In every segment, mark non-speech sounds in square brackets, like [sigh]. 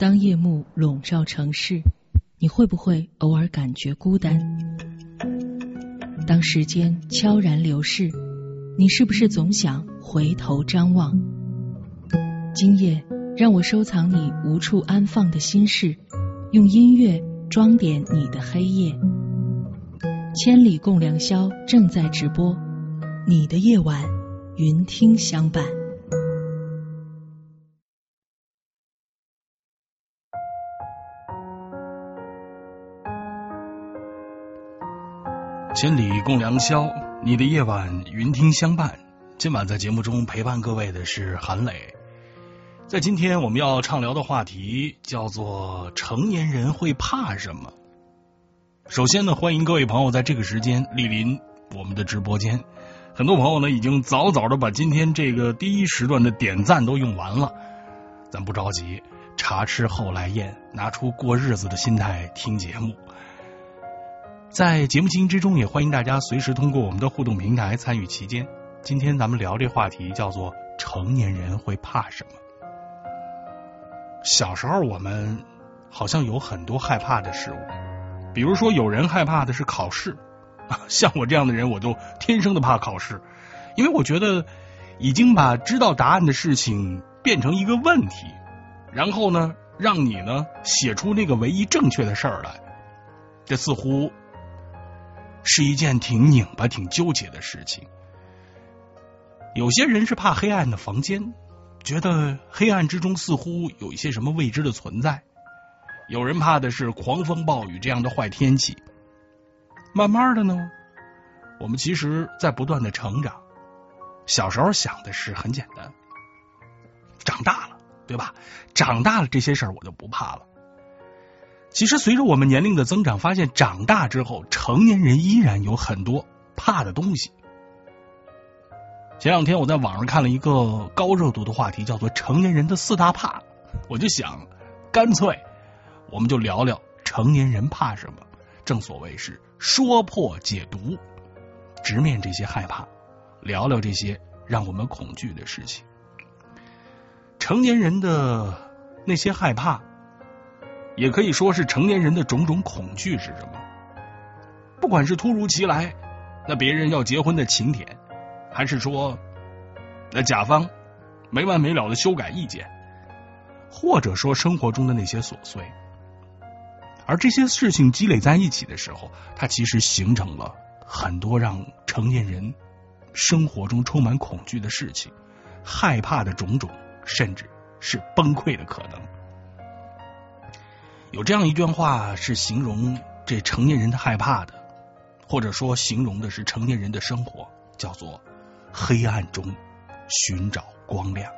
当夜幕笼罩城市，你会不会偶尔感觉孤单？当时间悄然流逝，你是不是总想回头张望？今夜，让我收藏你无处安放的心事，用音乐装点你的黑夜。千里共良宵正在直播，你的夜晚，云听相伴。千里共良宵，你的夜晚，云听相伴。今晚在节目中陪伴各位的是韩磊。在今天我们要畅聊的话题叫做“成年人会怕什么”。首先呢，欢迎各位朋友在这个时间莅临我们的直播间。很多朋友呢已经早早的把今天这个第一时段的点赞都用完了。咱不着急，茶吃后来宴，拿出过日子的心态听节目。在节目进行之中，也欢迎大家随时通过我们的互动平台参与其间。今天咱们聊这话题叫做“成年人会怕什么”。小时候我们好像有很多害怕的事物，比如说有人害怕的是考试，像我这样的人，我就天生的怕考试，因为我觉得已经把知道答案的事情变成一个问题，然后呢，让你呢写出那个唯一正确的事儿来，这似乎是一件挺拧巴、挺纠结的事情。有些人是怕黑暗的房间。觉得黑暗之中似乎有一些什么未知的存在，有人怕的是狂风暴雨这样的坏天气。慢慢的呢，我们其实在不断的成长。小时候想的是很简单，长大了，对吧？长大了这些事儿我就不怕了。其实随着我们年龄的增长，发现长大之后，成年人依然有很多怕的东西。前两天我在网上看了一个高热度的话题，叫做“成年人的四大怕”。我就想，干脆我们就聊聊成年人怕什么。正所谓是说破解毒，直面这些害怕，聊聊这些让我们恐惧的事情。成年人的那些害怕，也可以说是成年人的种种恐惧是什么？不管是突如其来，那别人要结婚的请帖。还是说，那甲方没完没了的修改意见，或者说生活中的那些琐碎，而这些事情积累在一起的时候，它其实形成了很多让成年人生活中充满恐惧的事情，害怕的种种，甚至是崩溃的可能。有这样一段话是形容这成年人的害怕的，或者说形容的是成年人的生活，叫做。黑暗中寻找光亮，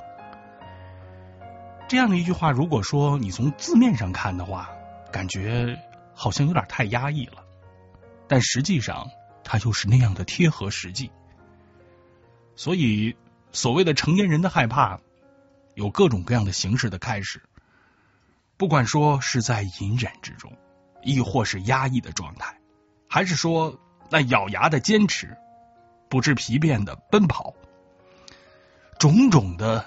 这样的一句话，如果说你从字面上看的话，感觉好像有点太压抑了，但实际上它又是那样的贴合实际。所以，所谓的成年人的害怕，有各种各样的形式的开始，不管说是在隐忍之中，亦或是压抑的状态，还是说那咬牙的坚持。不知疲倦的奔跑，种种的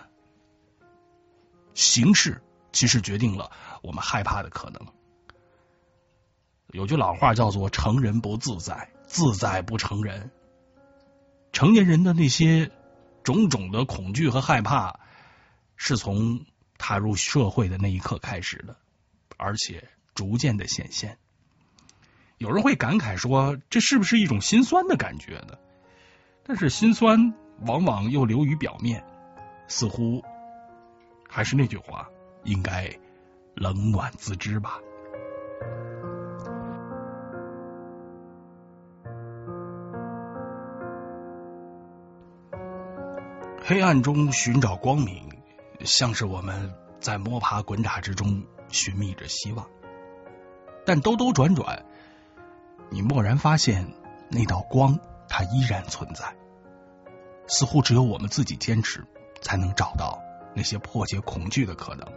形式，其实决定了我们害怕的可能。有句老话叫做“成人不自在，自在不成人”。成年人的那些种种的恐惧和害怕，是从踏入社会的那一刻开始的，而且逐渐的显现。有人会感慨说：“这是不是一种心酸的感觉呢？”但是心酸往往又流于表面，似乎还是那句话，应该冷暖自知吧。黑暗中寻找光明，像是我们在摸爬滚打之中寻觅着希望，但兜兜转转，你蓦然发现那道光。它依然存在，似乎只有我们自己坚持，才能找到那些破解恐惧的可能。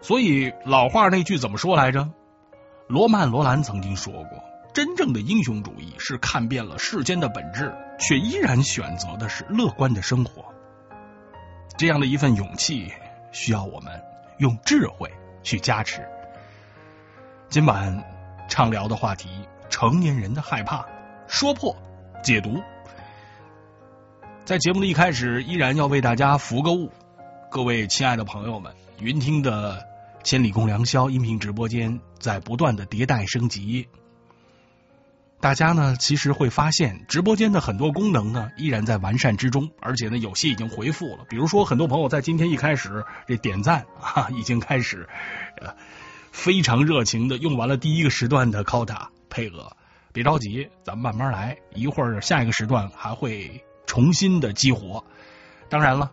所以老话那句怎么说来着？罗曼·罗兰曾经说过：“真正的英雄主义是看遍了世间的本质，却依然选择的是乐观的生活。”这样的一份勇气，需要我们用智慧去加持。今晚畅聊的话题：成年人的害怕，说破解读。在节目的一开始，依然要为大家服个务，各位亲爱的朋友们，云听的千里共良宵音频直播间在不断的迭代升级。大家呢，其实会发现直播间的很多功能呢，依然在完善之中，而且呢，有些已经回复了。比如说，很多朋友在今天一开始这点赞 [laughs] 啊，已经开始呃非常热情的用完了第一个时段的 quota 配额。别着急，咱们慢慢来，一会儿下一个时段还会重新的激活。当然了，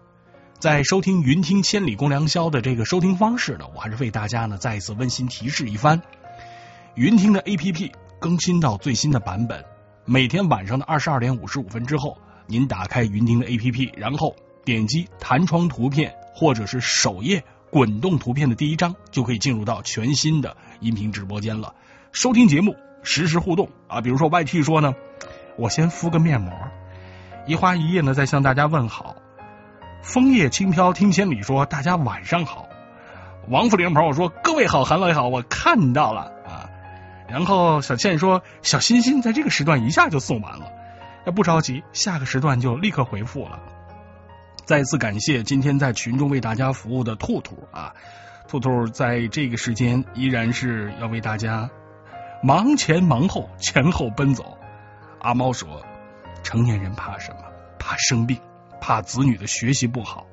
在收听云听千里共良宵的这个收听方式呢，我还是为大家呢再一次温馨提示一番：云听的 A P P。更新到最新的版本，每天晚上的二十二点五十五分之后，您打开云听的 APP，然后点击弹窗图片或者是首页滚动图片的第一张，就可以进入到全新的音频直播间了。收听节目，实时互动啊！比如说 YT 说呢，我先敷个面膜。一花一叶呢在向大家问好。枫叶轻飘听千里说，大家晚上好。王福林朋友说，各位好，韩老爷好，我看到了。然后小倩说：“小心心在这个时段一下就送完了，那不着急，下个时段就立刻回复了。”再次感谢今天在群中为大家服务的兔兔啊，兔兔在这个时间依然是要为大家忙前忙后、前后奔走。阿猫说：“成年人怕什么？怕生病，怕子女的学习不好，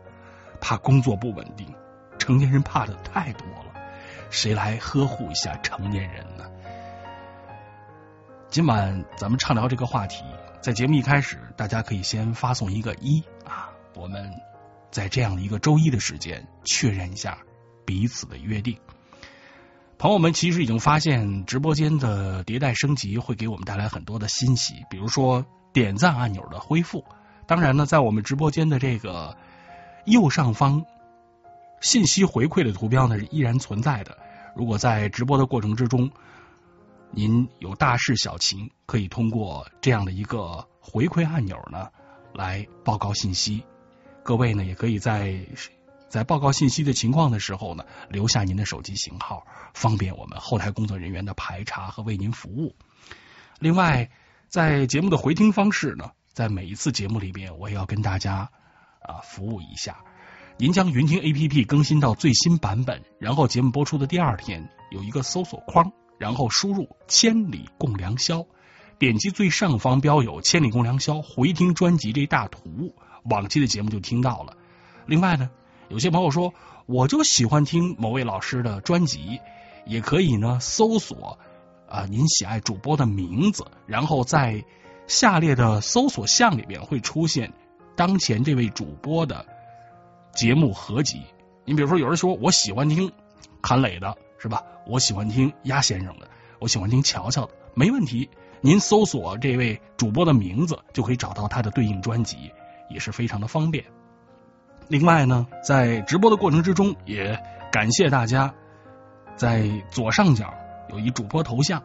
怕工作不稳定。成年人怕的太多了，谁来呵护一下成年人呢？”今晚咱们畅聊这个话题，在节目一开始，大家可以先发送一个一啊，我们在这样的一个周一的时间确认一下彼此的约定。朋友们其实已经发现直播间的迭代升级会给我们带来很多的欣喜，比如说点赞按钮的恢复。当然呢，在我们直播间的这个右上方信息回馈的图标呢是依然存在的。如果在直播的过程之中，您有大事小情，可以通过这样的一个回馈按钮呢来报告信息。各位呢也可以在在报告信息的情况的时候呢留下您的手机型号，方便我们后台工作人员的排查和为您服务。另外，在节目的回听方式呢，在每一次节目里边，我也要跟大家啊服务一下。您将云听 A P P 更新到最新版本，然后节目播出的第二天有一个搜索框。然后输入“千里共良宵”，点击最上方标有“千里共良宵”回听专辑这大图，往期的节目就听到了。另外呢，有些朋友说，我就喜欢听某位老师的专辑，也可以呢搜索啊您喜爱主播的名字，然后在下列的搜索项里边会出现当前这位主播的节目合集。你比如说，有人说我喜欢听韩磊的。是吧？我喜欢听鸭先生的，我喜欢听乔乔的，没问题。您搜索这位主播的名字，就可以找到他的对应专辑，也是非常的方便。另外呢，在直播的过程之中，也感谢大家在左上角有一主播头像，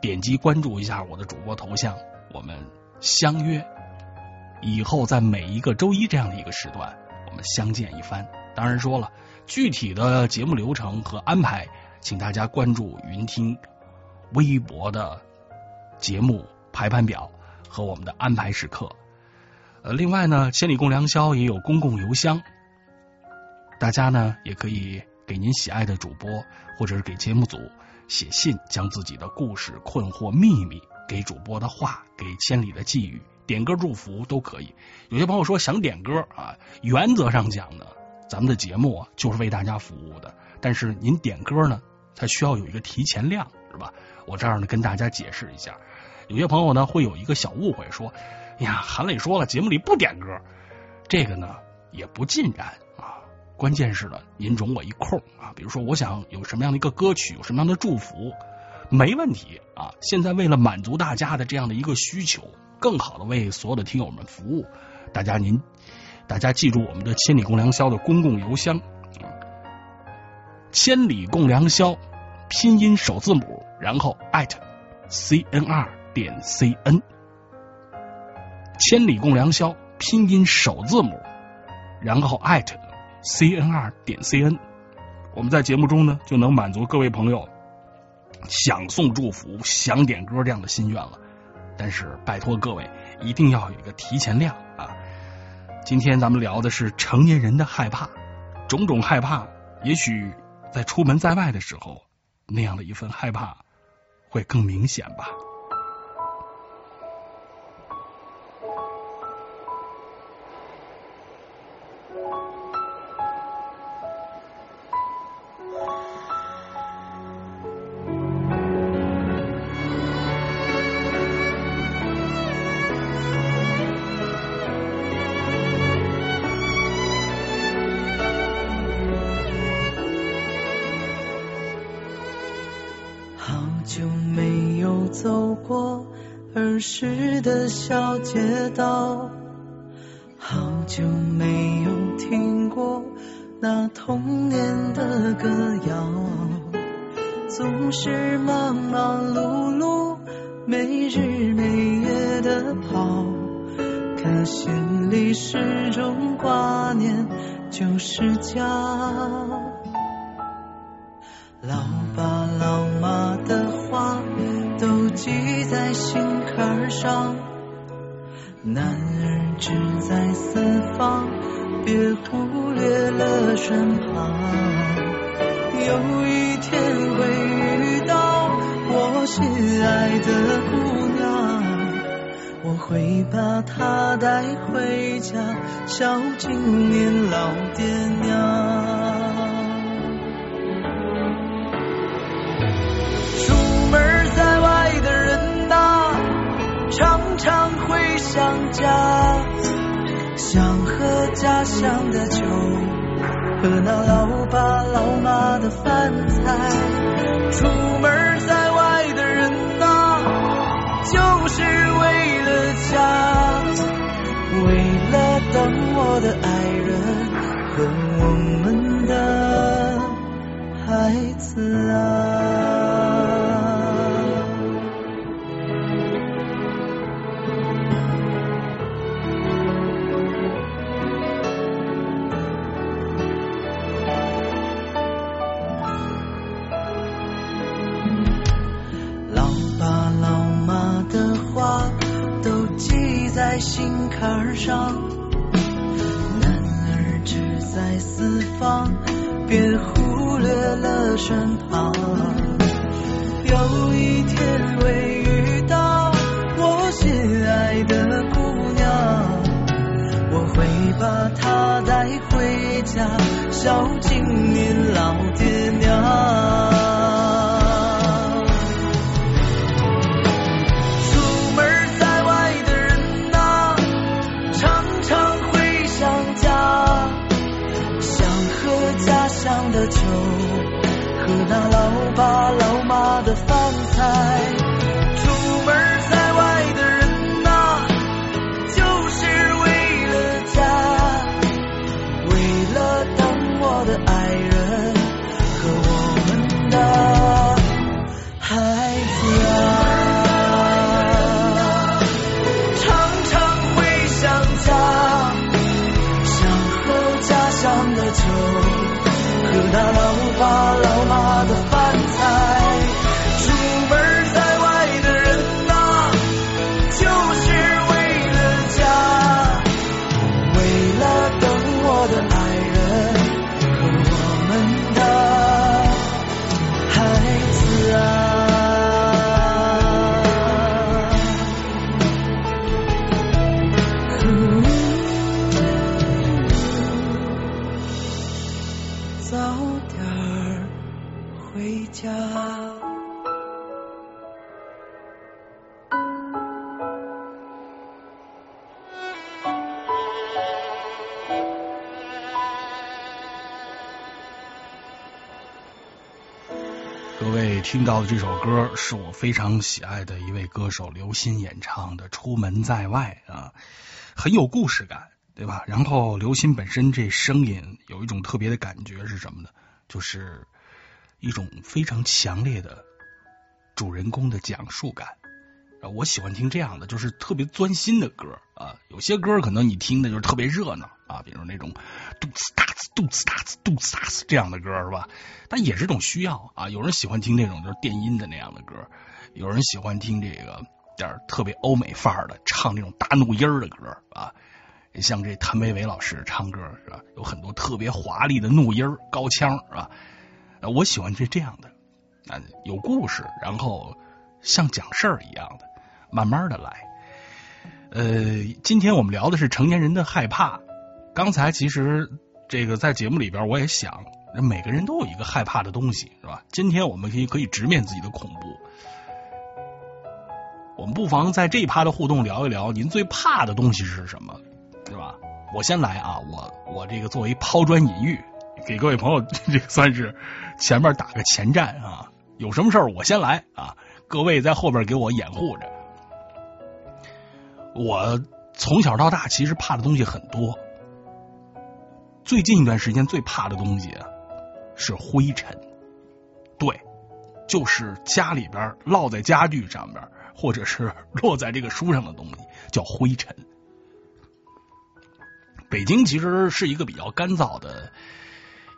点击关注一下我的主播头像，我们相约以后在每一个周一这样的一个时段，我们相见一番。当然说了。具体的节目流程和安排，请大家关注云听微博的节目排盘表和我们的安排时刻。呃，另外呢，千里共良宵也有公共邮箱，大家呢也可以给您喜爱的主播或者是给节目组写信，将自己的故事、困惑、秘密、给主播的话、给千里的寄语、点歌祝福都可以。有些朋友说想点歌啊，原则上讲呢。咱们的节目啊，就是为大家服务的。但是您点歌呢，它需要有一个提前量，是吧？我这儿呢跟大家解释一下。有些朋友呢会有一个小误会，说：“呀，韩磊说了，节目里不点歌。”这个呢也不尽然啊。关键是呢，您容我一空啊。比如说，我想有什么样的一个歌曲，有什么样的祝福，没问题啊。现在为了满足大家的这样的一个需求，更好的为所有的听友们服务，大家您。大家记住我们的千里共良宵的公共邮箱，千里共良宵拼音首字母，然后 at cnr 点 cn，千里共良宵拼音首字母，然后 at cnr 点 cn，我们在节目中呢就能满足各位朋友想送祝福、想点歌这样的心愿了。但是拜托各位一定要有一个提前量啊！今天咱们聊的是成年人的害怕，种种害怕，也许在出门在外的时候，那样的一份害怕会更明显吧。街道，好久没有听过那童年的歌谣，总是忙忙碌碌，没日没夜的跑，可心里始终挂念旧时家。老爸老妈的话都记在心坎上。男儿志在四方，别忽略了身旁。有一天会遇到我心爱的姑娘，我会把她带回家，孝敬您老爹娘。想家，想喝家乡的酒，和那老爸老妈的饭菜。出门在外的人呐，就是为了家，为了等我的爱人和我们的孩子啊。而上，男儿志在四方，别忽略了身旁。有一天会遇到我心爱的姑娘，我会把她带回家，孝敬您老爹娘。老妈听到的这首歌是我非常喜爱的一位歌手刘鑫演唱的《出门在外》啊，很有故事感，对吧？然后刘鑫本身这声音有一种特别的感觉是什么呢？就是。一种非常强烈的主人公的讲述感，我喜欢听这样的，就是特别钻心的歌啊。有些歌可能你听的就是特别热闹比如那种嘟呲哒呲、嘟呲哒呲、嘟呲哒呲这样的歌是吧？但也是种需要啊。有人喜欢听那种就是电音的那样的歌，有人喜欢听这个点特别欧美范儿的，唱那种大怒音儿的歌啊。像这谭维维老师唱歌是吧？有很多特别华丽的怒音儿、高腔是吧？我喜欢这这样的啊，有故事，然后像讲事儿一样的，慢慢的来。呃，今天我们聊的是成年人的害怕。刚才其实这个在节目里边我也想，每个人都有一个害怕的东西是吧？今天我们可以可以直面自己的恐怖。我们不妨在这一趴的互动聊一聊，您最怕的东西是什么？是吧？我先来啊，我我这个作为抛砖引玉，给各位朋友 [laughs] 这算是前面打个前站啊。有什么事儿我先来啊，各位在后边给我掩护着。我从小到大其实怕的东西很多，最近一段时间最怕的东西是灰尘，对，就是家里边落在家具上边，或者是 [laughs] 落在这个书上的东西，叫灰尘。北京其实是一个比较干燥的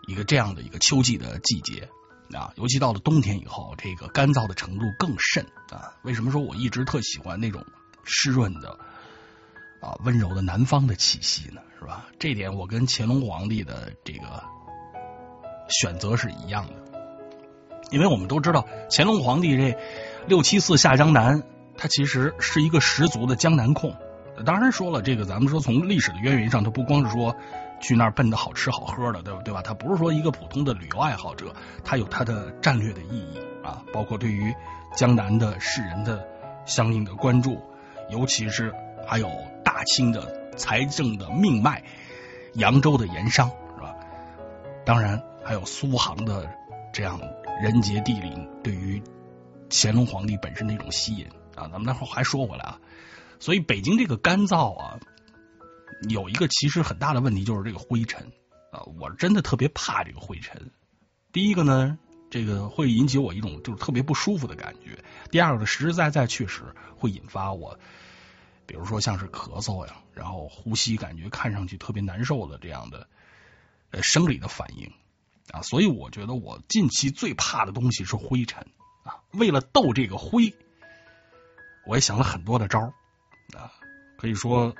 一个这样的一个秋季的季节啊，尤其到了冬天以后，这个干燥的程度更甚啊。为什么说我一直特喜欢那种湿润的啊温柔的南方的气息呢？是吧？这点我跟乾隆皇帝的这个选择是一样的，因为我们都知道乾隆皇帝这六七次下江南，他其实是一个十足的江南控。当然说了，这个咱们说从历史的渊源上，他不光是说去那儿奔着好吃好喝的，对吧？对吧？他不是说一个普通的旅游爱好者，他有他的战略的意义啊，包括对于江南的世人的相应的关注，尤其是还有大清的财政的命脉，扬州的盐商是吧？当然还有苏杭的这样人杰地灵，对于乾隆皇帝本身的一种吸引啊。咱们待会儿还说回来啊。所以北京这个干燥啊，有一个其实很大的问题，就是这个灰尘啊，我真的特别怕这个灰尘。第一个呢，这个会引起我一种就是特别不舒服的感觉；第二个呢，实实在在确实会引发我，比如说像是咳嗽呀，然后呼吸感觉看上去特别难受的这样的呃生理的反应啊。所以我觉得我近期最怕的东西是灰尘啊。为了斗这个灰，我也想了很多的招啊，可以说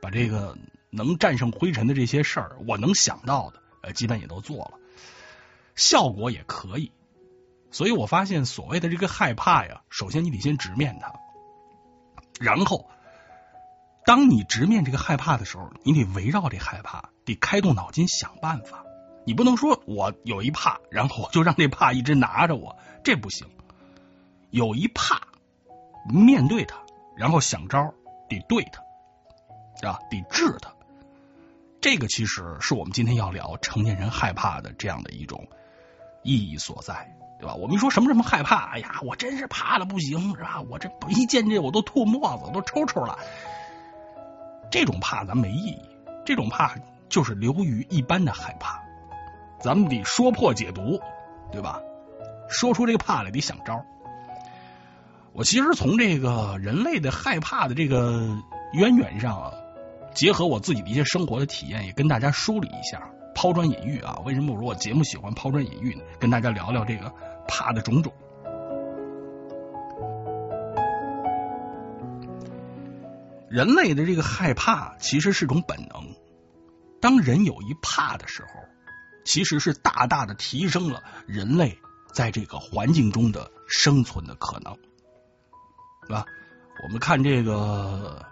把这个能战胜灰尘的这些事儿，我能想到的，呃，基本也都做了，效果也可以。所以我发现，所谓的这个害怕呀，首先你得先直面它，然后当你直面这个害怕的时候，你得围绕这害怕，得开动脑筋想办法。你不能说我有一怕，然后我就让这怕一直拿着我，这不行。有一怕，面对它。然后想招得对他，啊，得治它。这个其实是我们今天要聊成年人害怕的这样的一种意义所在，对吧？我们说什么什么害怕，哎呀，我真是怕的不行，是吧？我这一见这我都吐沫子，都抽抽了。这种怕咱没意义，这种怕就是流于一般的害怕。咱们得说破解读，对吧？说出这个怕来，得想招。我其实从这个人类的害怕的这个渊源上啊，结合我自己的一些生活的体验，也跟大家梳理一下，抛砖引玉啊。为什么我说我节目喜欢抛砖引玉呢？跟大家聊聊这个怕的种种。人类的这个害怕其实是种本能，当人有一怕的时候，其实是大大的提升了人类在这个环境中的生存的可能。是吧？我们看这个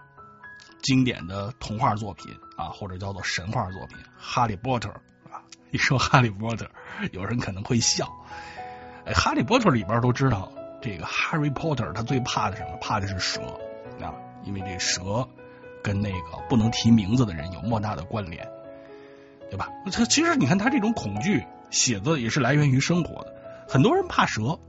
经典的童话作品啊，或者叫做神话作品《哈利波特》啊。一说《哈利波特》，有人可能会笑。《哈利波特》里边都知道，这个 Harry Potter 他最怕的什么？怕的是蛇啊，因为这蛇跟那个不能提名字的人有莫大的关联，对吧？他其实你看他这种恐惧写的也是来源于生活的，很多人怕蛇。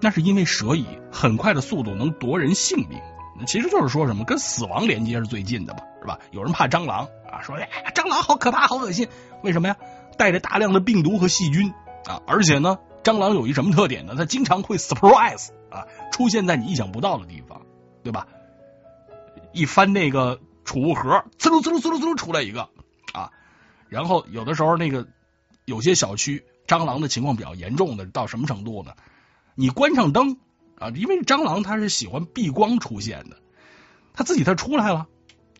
那是因为蛇以很快的速度能夺人性命，其实就是说什么跟死亡连接是最近的嘛，是吧？有人怕蟑螂啊，说哎蟑螂好可怕，好恶心，为什么呀？带着大量的病毒和细菌啊，而且呢，蟑螂有一什么特点呢？它经常会 surprise 啊，出现在你意想不到的地方对吧？一翻那个储物盒，滋噜滋噜滋噜滋噜出来一个啊。然后有的时候那个有些小区蟑螂的情况比较严重的，到什么程度呢？你关上灯啊，因为蟑螂它是喜欢避光出现的，它自己它出来了，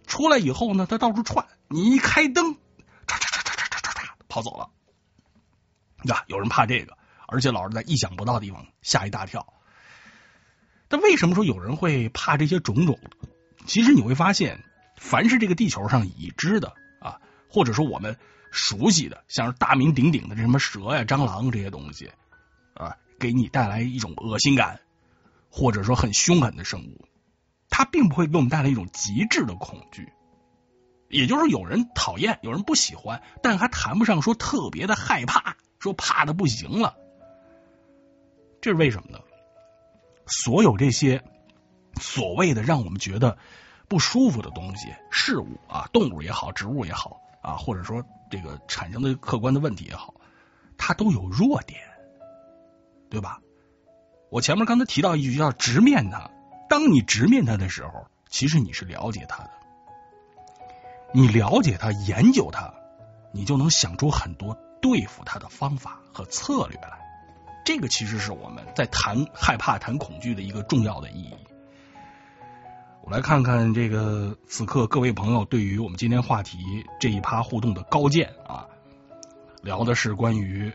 出来以后呢，它到处窜，你一开灯，唰唰唰唰唰唰唰跑走了。呀，有人怕这个，而且老是在意想不到的地方吓一大跳。但为什么说有人会怕这些种种？其实你会发现，凡是这个地球上已知的啊，或者说我们熟悉的，像是大名鼎鼎的这什么蛇呀、蟑螂这些东西啊，给你带来一种恶心感，或者说很凶狠的生物，它并不会给我们带来一种极致的恐惧。也就是有人讨厌，有人不喜欢，但还谈不上说特别的害怕，说怕的不行了。这是为什么呢？所有这些所谓的让我们觉得不舒服的东西、事物啊，动物也好，植物也好啊，或者说这个产生的客观的问题也好，它都有弱点，对吧？我前面刚才提到一句叫直面它，当你直面它的时候，其实你是了解它的，你了解它、研究它，你就能想出很多对付它的方法和策略来。这个其实是我们在谈害怕、谈恐惧的一个重要的意义。我来看看这个此刻各位朋友对于我们今天话题这一趴互动的高见啊，聊的是关于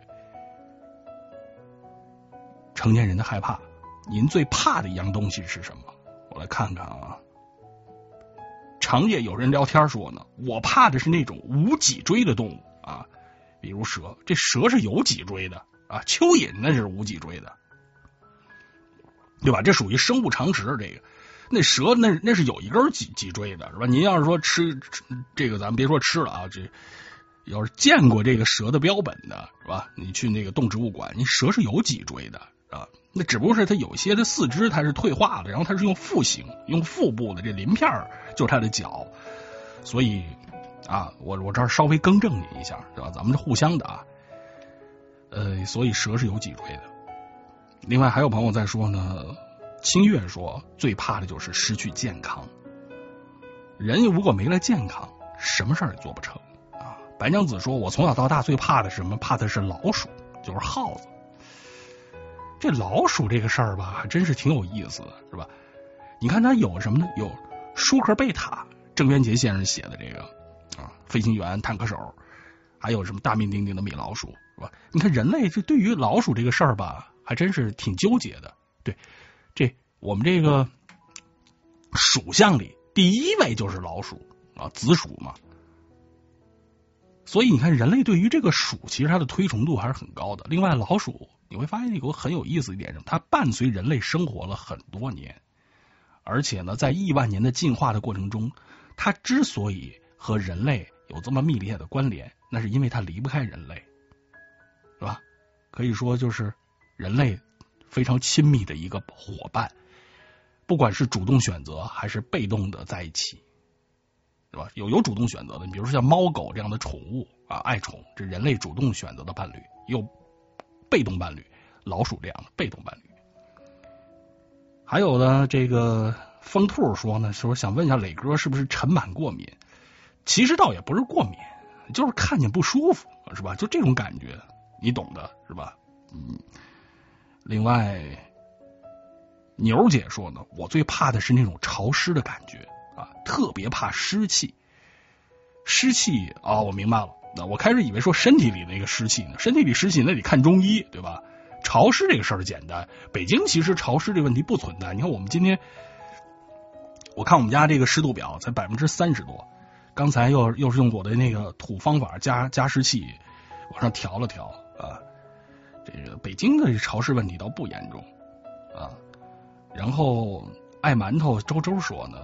成年人的害怕。您最怕的一样东西是什么？我来看看啊。长夜有人聊天说呢，我怕的是那种无脊椎的动物啊，比如蛇。这蛇是有脊椎的。啊，蚯蚓那是无脊椎的，对吧？这属于生物常识。这个，那蛇那那是有一根脊脊椎的，是吧？您要是说吃这个，咱们别说吃了啊，这要是见过这个蛇的标本的，是吧？你去那个动植物馆，你蛇是有脊椎的啊。那只不过是它有些的四肢它是退化的，然后它是用腹型，用腹部的这鳞片就是它的脚。所以啊，我我这儿稍微更正你一下，是吧？咱们是互相的啊。呃，所以蛇是有脊椎的。另外还有朋友在说呢，清月说最怕的就是失去健康。人如果没了健康，什么事儿也做不成啊。白娘子说，我从小到大最怕的是什么？怕的是老鼠，就是耗子。这老鼠这个事儿吧，还真是挺有意思的，是吧？你看它有什么呢？有舒克贝塔，郑渊洁先生写的这个啊，飞行员、坦克手，还有什么大名鼎鼎的米老鼠。是吧？你看人类这对于老鼠这个事儿吧，还真是挺纠结的。对，这我们这个属相里第一位就是老鼠啊，子鼠嘛。所以你看，人类对于这个鼠，其实它的推崇度还是很高的。另外，老鼠你会发现有个很有意思一点，什么？它伴随人类生活了很多年，而且呢，在亿万年的进化的过程中，它之所以和人类有这么密切的关联，那是因为它离不开人类。是吧？可以说就是人类非常亲密的一个伙伴，不管是主动选择还是被动的在一起，是吧？有有主动选择的，你比如说像猫狗这样的宠物啊，爱宠，这人类主动选择的伴侣；有被动伴侣，老鼠这样的被动伴侣。还有呢，这个疯兔说呢，说想问一下磊哥是不是尘螨过敏？其实倒也不是过敏，就是看见不舒服，是吧？就这种感觉。你懂的是吧？嗯。另外，牛姐说呢，我最怕的是那种潮湿的感觉啊，特别怕湿气。湿气啊，我明白了。那我开始以为说身体里那个湿气呢，身体里湿气那得看中医，对吧？潮湿这个事儿简单，北京其实潮湿这问题不存在。你看我们今天，我看我们家这个湿度表才百分之三十多，刚才又又是用我的那个土方法加加湿器往上调了调。啊，这个北京的潮湿问题倒不严重啊。然后爱馒头周周说呢，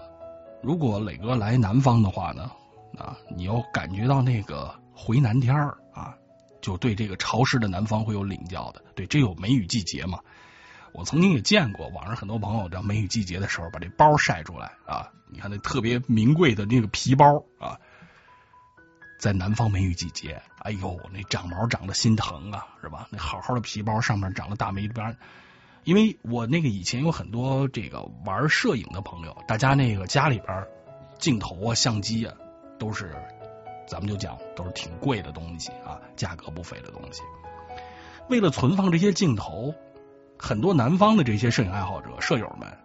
如果磊哥来南方的话呢，啊，你要感觉到那个回南天儿啊，就对这个潮湿的南方会有领教的。对，这有梅雨季节嘛？我曾经也见过网上很多朋友在梅雨季节的时候把这包晒出来啊，你看那特别名贵的那个皮包啊。在南方梅雨季节，哎呦，那长毛长得心疼啊，是吧？那好好的皮包上面长了大霉斑，因为我那个以前有很多这个玩摄影的朋友，大家那个家里边镜头啊、相机啊，都是咱们就讲都是挺贵的东西啊，价格不菲的东西。为了存放这些镜头，很多南方的这些摄影爱好者、摄友们，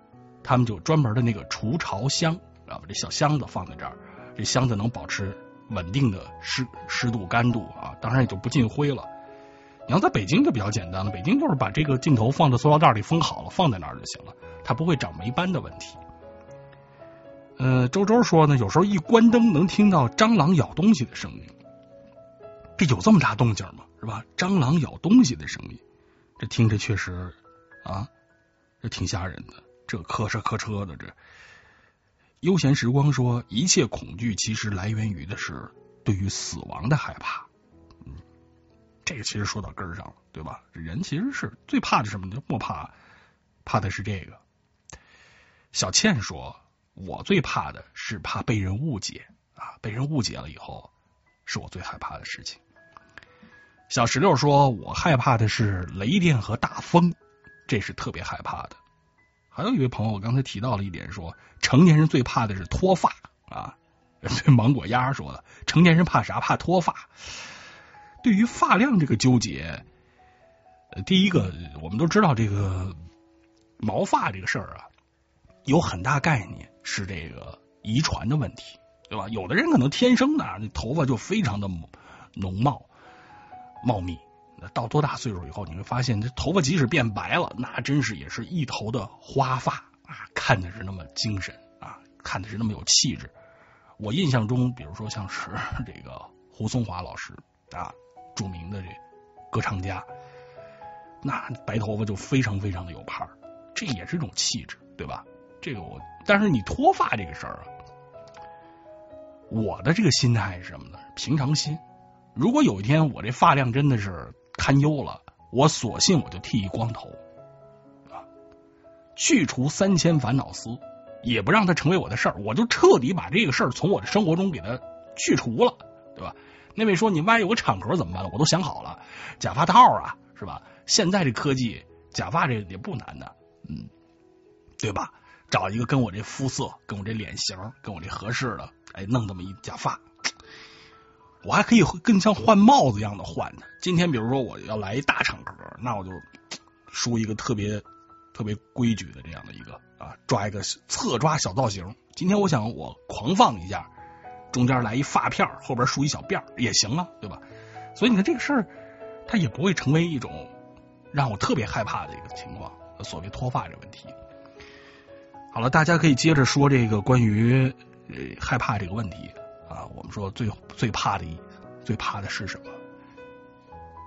他们就专门的那个除潮箱啊，把这小箱子放在这儿，这箱子能保持稳定的湿湿度、干度啊，当然也就不进灰了。你要在北京就比较简单了，北京就是把这个镜头放在塑料袋里封好了，放在那儿就行了，它不会长霉斑的问题。呃，周周说呢，有时候一关灯能听到蟑螂咬东西的声音，这有这么大动静吗？是吧？蟑螂咬东西的声音，这听着确实啊，这挺吓人的。这磕哧磕哧的，这悠闲时光说，一切恐惧其实来源于的是对于死亡的害怕。嗯，这个其实说到根儿上了，对吧？人其实是最怕的什么呢？莫怕，怕的是这个。小倩说，我最怕的是怕被人误解啊，被人误解了以后，是我最害怕的事情。小石榴说：“我害怕的是雷电和大风，这是特别害怕的。”还有一位朋友我刚才提到了一点，说成年人最怕的是脱发啊。[laughs] 这芒果鸭说的，成年人怕啥？怕脱发。对于发量这个纠结，第一个我们都知道，这个毛发这个事儿啊，有很大概念是这个遗传的问题，对吧？有的人可能天生的那头发就非常的浓茂。茂密，到多大岁数以后，你会发现这头发即使变白了，那真是也是一头的花发啊，看的是那么精神啊，看的是那么有气质。我印象中，比如说像是 [laughs] 这个胡松华老师啊，著名的这歌唱家，那白头发就非常非常的有派儿，这也是一种气质，对吧？这个我，但是你脱发这个事儿啊，我的这个心态是什么呢？平常心。如果有一天我这发量真的是堪忧了，我索性我就剃一光头啊，去除三千烦恼丝，也不让它成为我的事儿，我就彻底把这个事儿从我的生活中给它去除了，对吧？那位说你万一有个场合怎么办呢？我都想好了，假发套啊，是吧？现在这科技，假发这也不难的，嗯，对吧？找一个跟我这肤色、跟我这脸型、跟我这合适的，哎，弄这么一假发。我还可以更像换帽子一样的换呢。今天比如说我要来一大场合，那我就梳一个特别特别规矩的这样的一个啊，抓一个侧抓小造型。今天我想我狂放一下，中间来一发片，后边梳一小辫也行啊，对吧？所以你看这个事儿，它也不会成为一种让我特别害怕的一个情况。所谓脱发这问题，好了，大家可以接着说这个关于害怕这个问题。啊，我们说最最怕的，最怕的是什么？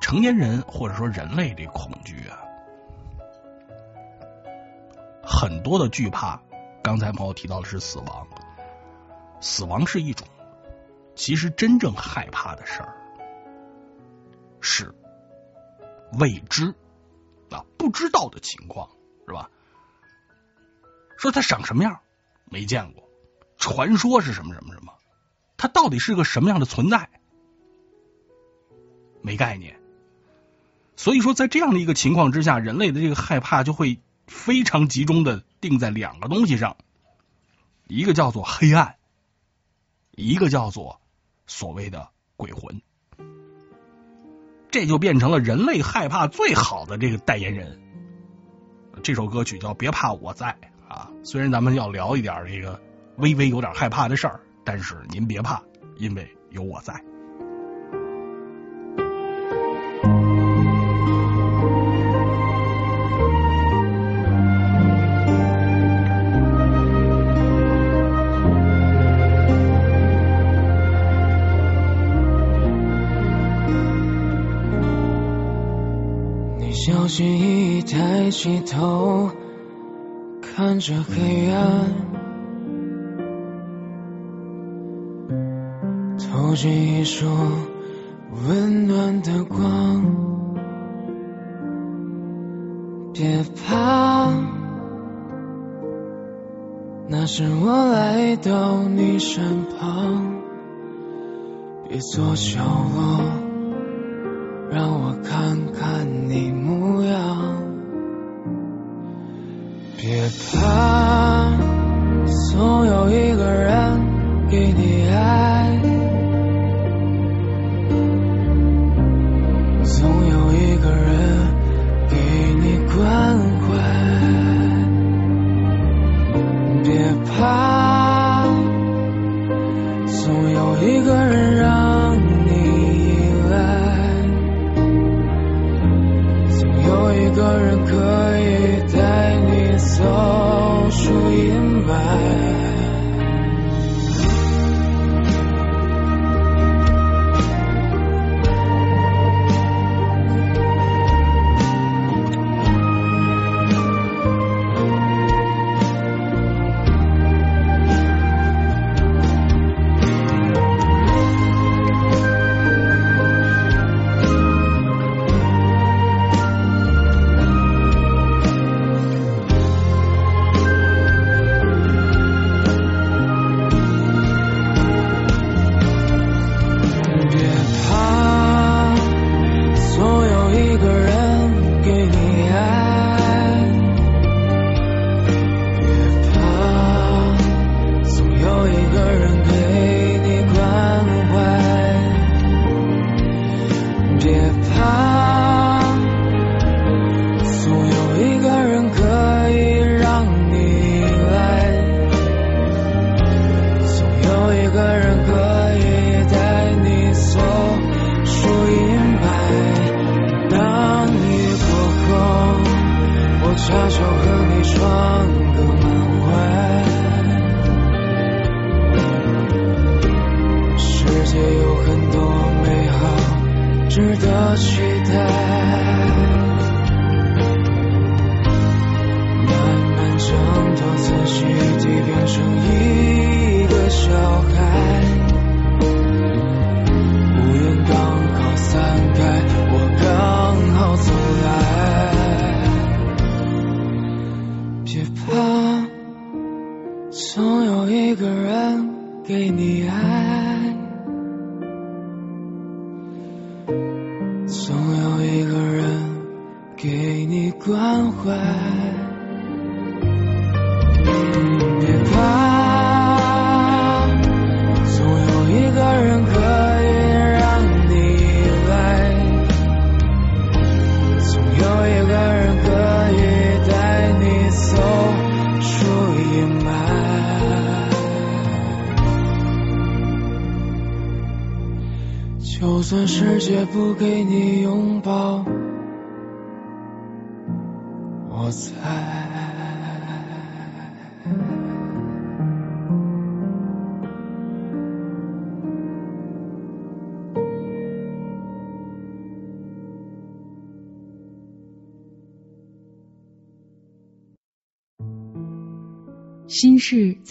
成年人或者说人类的恐惧啊，很多的惧怕。刚才朋友提到的是死亡，死亡是一种，其实真正害怕的事儿是未知啊，不知道的情况是吧？说他长什么样没见过，传说是什么什么什么。它到底是个什么样的存在？没概念。所以说，在这样的一个情况之下，人类的这个害怕就会非常集中的定在两个东西上，一个叫做黑暗，一个叫做所谓的鬼魂。这就变成了人类害怕最好的这个代言人。这首歌曲叫《别怕我在》啊，虽然咱们要聊一点这个微微有点害怕的事儿。但是您别怕，因为有我在。你小心翼翼抬起头，看着黑暗。投进一束温暖的光，别怕，那是我来到你身旁，别做角落，让我看看你模样。别怕，总有一个人给你爱，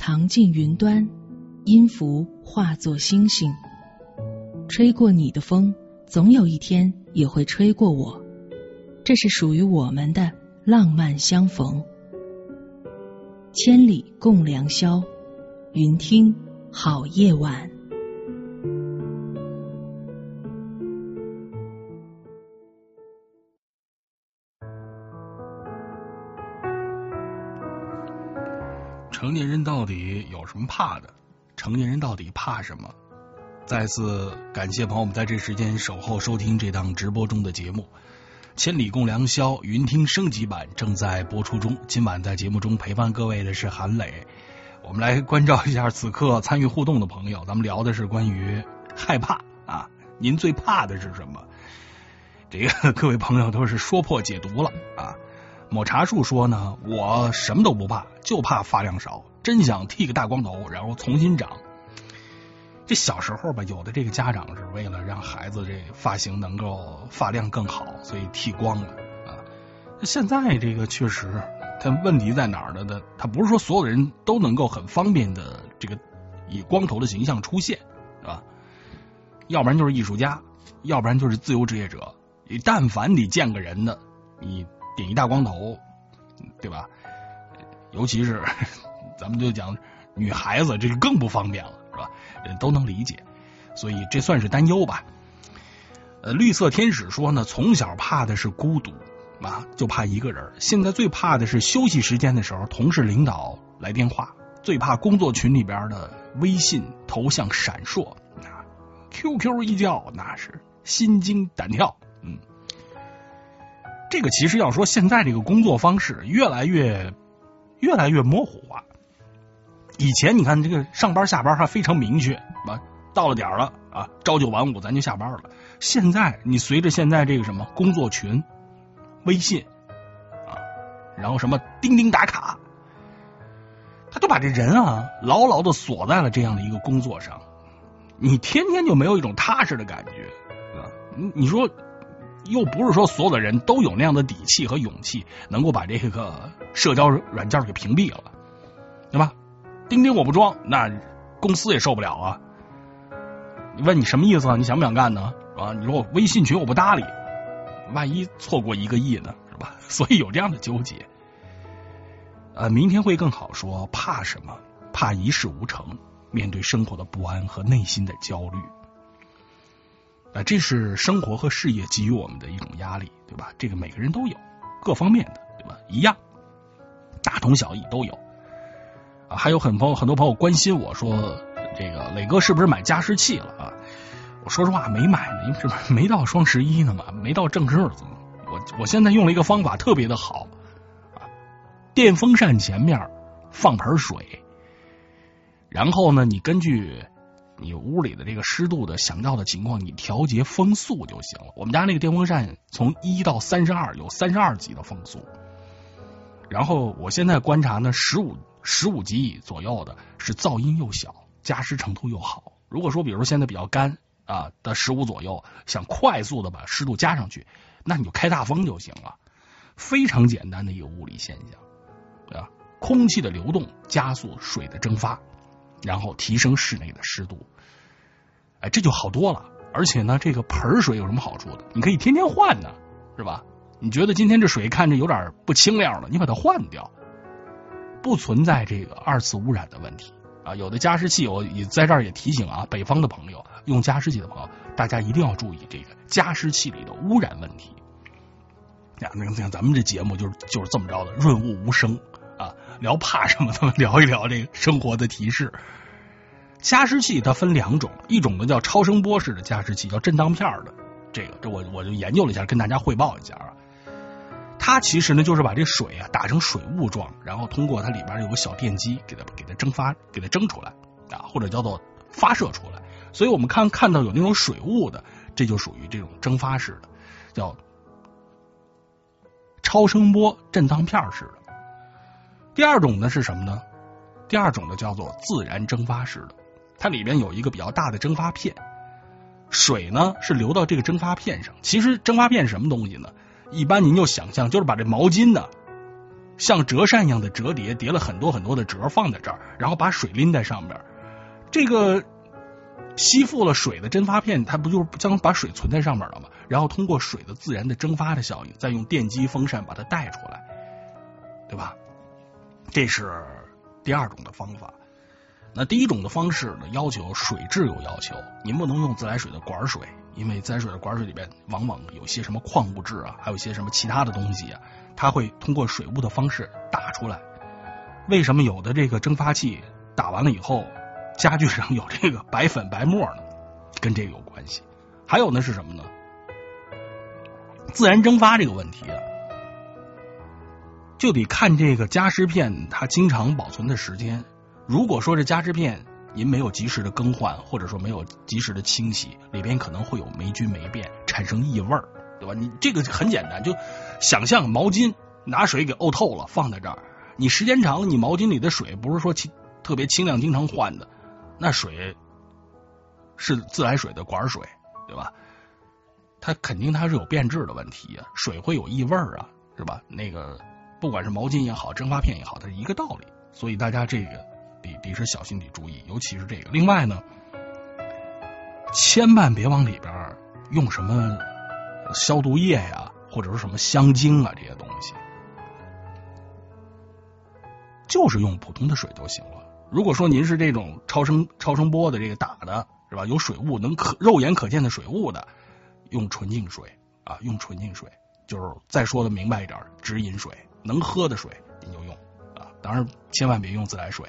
藏进云端，音符化作星星。吹过你的风，总有一天也会吹过我。这是属于我们的浪漫相逢。千里共良宵，云听好夜晚。成年人到底有什么怕的？成年人到底怕什么？再次感谢朋友们在这时间守候收听这档直播中的节目《千里共良宵》，云听升级版正在播出中。今晚在节目中陪伴各位的是韩磊。我们来关照一下此刻参与互动的朋友，咱们聊的是关于害怕啊，您最怕的是什么？这个各位朋友都是说破解读了啊。抹茶树说呢，我什么都不怕，就怕发量少，真想剃个大光头，然后重新长。这小时候吧，有的这个家长是为了让孩子这发型能够发量更好，所以剃光了啊。现在这个确实，它问题在哪儿呢？呢，它不是说所有人都能够很方便的这个以光头的形象出现，是吧？要不然就是艺术家，要不然就是自由职业者。你但凡你见个人的，你顶一大光头，对吧？尤其是 [laughs] 咱们就讲女孩子，这就更不方便了。是吧？都能理解，所以这算是担忧吧。呃，绿色天使说呢，从小怕的是孤独，啊，就怕一个人。现在最怕的是休息时间的时候，同事领导来电话，最怕工作群里边的微信头像闪烁啊，QQ 一叫那是心惊胆跳。嗯，这个其实要说现在这个工作方式越来越越来越模糊化。以前你看这个上班下班还非常明确，啊，到了点了啊，朝九晚五咱就下班了。现在你随着现在这个什么工作群、微信啊，然后什么钉钉打卡，他就把这人啊牢牢的锁在了这样的一个工作上，你天天就没有一种踏实的感觉啊。你你说。又不是说所有的人都有那样的底气和勇气，能够把这个社交软件给屏蔽了，对吧？钉钉我不装，那公司也受不了啊。问你什么意思啊？你想不想干呢？啊？你说我微信群我不搭理，万一错过一个亿呢？是吧？[laughs] 所以有这样的纠结。呃，明天会更好说。怕什么？怕一事无成，面对生活的不安和内心的焦虑。啊，这是生活和事业给予我们的一种压力，对吧？这个每个人都有，各方面的，对吧？一样，大同小异都有。啊，还有很朋友，很多朋友关心我说，这个磊哥是不是买加湿器了啊？我说实话没买呢，因为这不没到双十一呢嘛，没到正日子。我我现在用了一个方法，特别的好啊，电风扇前面放盆水，然后呢，你根据。你屋里的这个湿度的想要的情况，你调节风速就行了。我们家那个电风扇从一到三十二，有三十二级的风速。然后我现在观察呢，十五十五级左右的是噪音又小，加湿程度又好。如果说比如现在比较干啊的十五左右，想快速的把湿度加上去，那你就开大风就行了。非常简单的一个物理现象，对吧？空气的流动加速水的蒸发。然后提升室内的湿度，哎，这就好多了。而且呢，这个盆水有什么好处的？你可以天天换呢，是吧？你觉得今天这水看着有点不清亮了，你把它换掉，不存在这个二次污染的问题啊。有的加湿器，我也在这儿也提醒啊，北方的朋友用加湿器的朋友，大家一定要注意这个加湿器里的污染问题。呀，那像咱们这节目就是就是这么着的，润物无声。啊，聊怕什么？咱 [laughs] 们聊一聊这个生活的提示。加湿器它分两种，一种呢叫超声波式的加湿器，叫震荡片的。这个，这我我就研究了一下，跟大家汇报一下啊。它其实呢就是把这水啊打成水雾状，然后通过它里边有个小电机给它给它蒸发，给它蒸出来啊，或者叫做发射出来。所以我们看看到有那种水雾的，这就属于这种蒸发式的，叫超声波震荡片式的。第二种呢是什么呢？第二种呢叫做自然蒸发式的，它里边有一个比较大的蒸发片，水呢是流到这个蒸发片上。其实蒸发片是什么东西呢？一般您就想象就是把这毛巾呢像折扇一样的折叠，叠了很多很多的折放在这儿，然后把水拎在上面。这个吸附了水的蒸发片，它不就是将把水存在上面了吗？然后通过水的自然的蒸发的效应，再用电机风扇把它带出来，对吧？这是第二种的方法。那第一种的方式呢？要求水质有要求，您不能用自来水的管水，因为自来水的管水里边往往有些什么矿物质啊，还有一些什么其他的东西啊，它会通过水雾的方式打出来。为什么有的这个蒸发器打完了以后，家具上有这个白粉白沫呢？跟这个有关系。还有呢是什么呢？自然蒸发这个问题啊。就得看这个加湿片它经常保存的时间。如果说这加湿片您没有及时的更换，或者说没有及时的清洗，里边可能会有霉菌霉变，产生异味对吧？你这个很简单，就想象毛巾拿水给沤透了，放在这儿，你时间长了，你毛巾里的水不是说清特别清亮，经常换的，那水是自来水的管水，对吧？它肯定它是有变质的问题啊，水会有异味啊，是吧？那个。不管是毛巾也好，蒸发片也好，它是一个道理，所以大家这个得得是小心得注意，尤其是这个。另外呢，千万别往里边用什么消毒液呀，或者是什么香精啊这些东西，就是用普通的水就行了。如果说您是这种超声超声波的这个打的是吧，有水雾能可肉眼可见的水雾的，用纯净水啊，用纯净水。就是再说的明白一点，直饮水，能喝的水你就用啊，当然千万别用自来水，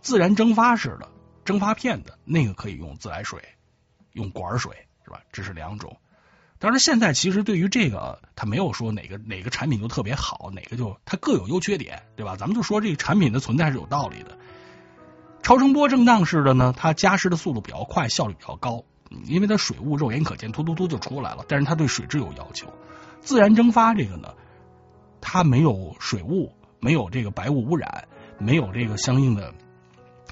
自然蒸发式的蒸发片的那个可以用自来水，用管水是吧？这是两种。当然，现在其实对于这个，它没有说哪个哪个产品就特别好，哪个就它各有优缺点，对吧？咱们就说这个产品的存在是有道理的。超声波震荡式的呢，它加湿的速度比较快，效率比较高，因为它水雾肉眼可见，突突突就出来了。但是它对水质有要求。自然蒸发这个呢，它没有水雾，没有这个白雾污染，没有这个相应的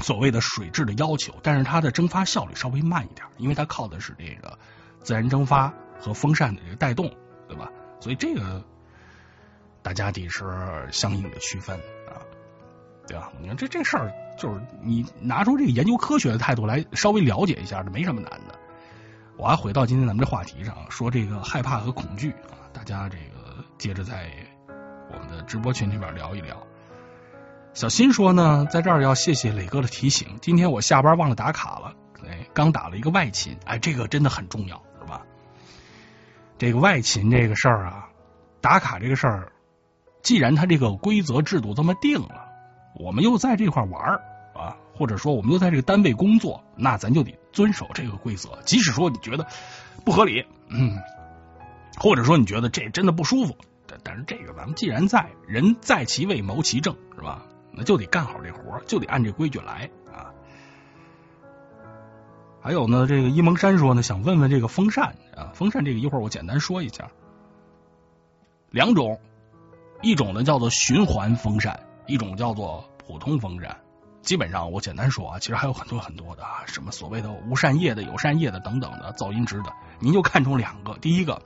所谓的水质的要求，但是它的蒸发效率稍微慢一点，因为它靠的是这个自然蒸发。和风扇的这个带动，对吧？所以这个大家得是相应的区分啊，对吧？你看这这事儿，就是你拿出这个研究科学的态度来稍微了解一下，这没什么难的。我还回到今天咱们这话题上，说这个害怕和恐惧啊，大家这个接着在我们的直播群里边聊一聊。小新说呢，在这儿要谢谢磊哥的提醒，今天我下班忘了打卡了，哎，刚打了一个外勤，哎，这个真的很重要。是吧这个外勤这个事儿啊，打卡这个事儿，既然他这个规则制度这么定了，我们又在这块玩儿啊，或者说我们又在这个单位工作，那咱就得遵守这个规则。即使说你觉得不合理，嗯，或者说你觉得这真的不舒服，但但是这个咱们既然在，人在其位谋其政，是吧？那就得干好这活就得按这规矩来啊。还有呢，这个一蒙山说呢，想问问这个风扇啊，风扇这个一会儿我简单说一下，两种，一种呢叫做循环风扇，一种叫做普通风扇。基本上我简单说啊，其实还有很多很多的，什么所谓的无扇叶的、有扇叶的等等的噪音值的，您就看中两个，第一个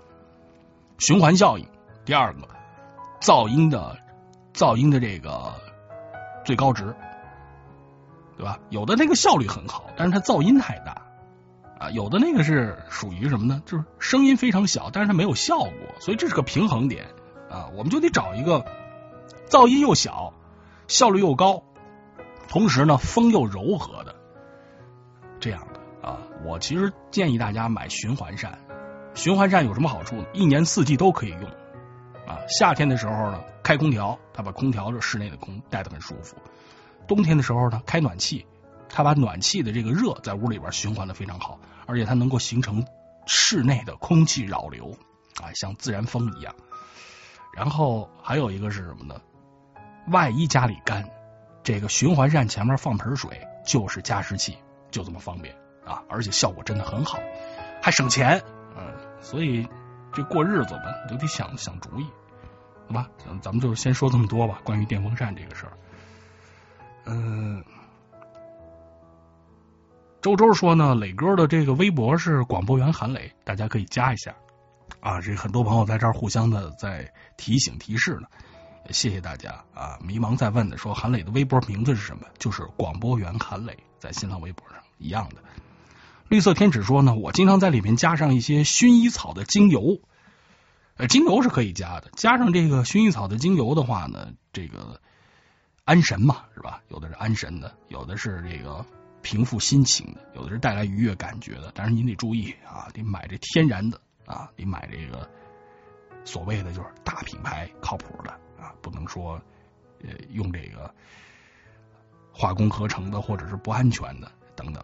循环效应，第二个噪音的噪音的这个最高值，对吧？有的那个效率很好，但是它噪音太大。啊，有的那个是属于什么呢？就是声音非常小，但是它没有效果，所以这是个平衡点啊。我们就得找一个噪音又小、效率又高，同时呢风又柔和的这样的啊。我其实建议大家买循环扇。循环扇有什么好处呢？一年四季都可以用啊。夏天的时候呢，开空调，它把空调这室内的空带的很舒服；冬天的时候呢，开暖气。它把暖气的这个热在屋里边循环的非常好，而且它能够形成室内的空气扰流啊，像自然风一样。然后还有一个是什么呢？万一家里干，这个循环扇前面放盆水就是加湿器，就这么方便啊，而且效果真的很好，还省钱。嗯，所以这过日子吧，你就得想想主意，好吧？咱们就先说这么多吧，关于电风扇这个事儿。嗯。周周说呢，磊哥的这个微博是广播员韩磊，大家可以加一下啊。这很多朋友在这儿互相的在提醒提示呢，谢谢大家啊。迷茫在问的说，韩磊的微博名字是什么？就是广播员韩磊，在新浪微博上一样的。绿色天使说呢，我经常在里面加上一些薰衣草的精油，呃，精油是可以加的，加上这个薰衣草的精油的话呢，这个安神嘛，是吧？有的是安神的，有的是这个。平复心情的，有的是带来愉悦感觉的，但是您得注意啊，得买这天然的啊，得买这个所谓的就是大品牌靠谱的啊，不能说呃用这个化工合成的或者是不安全的等等。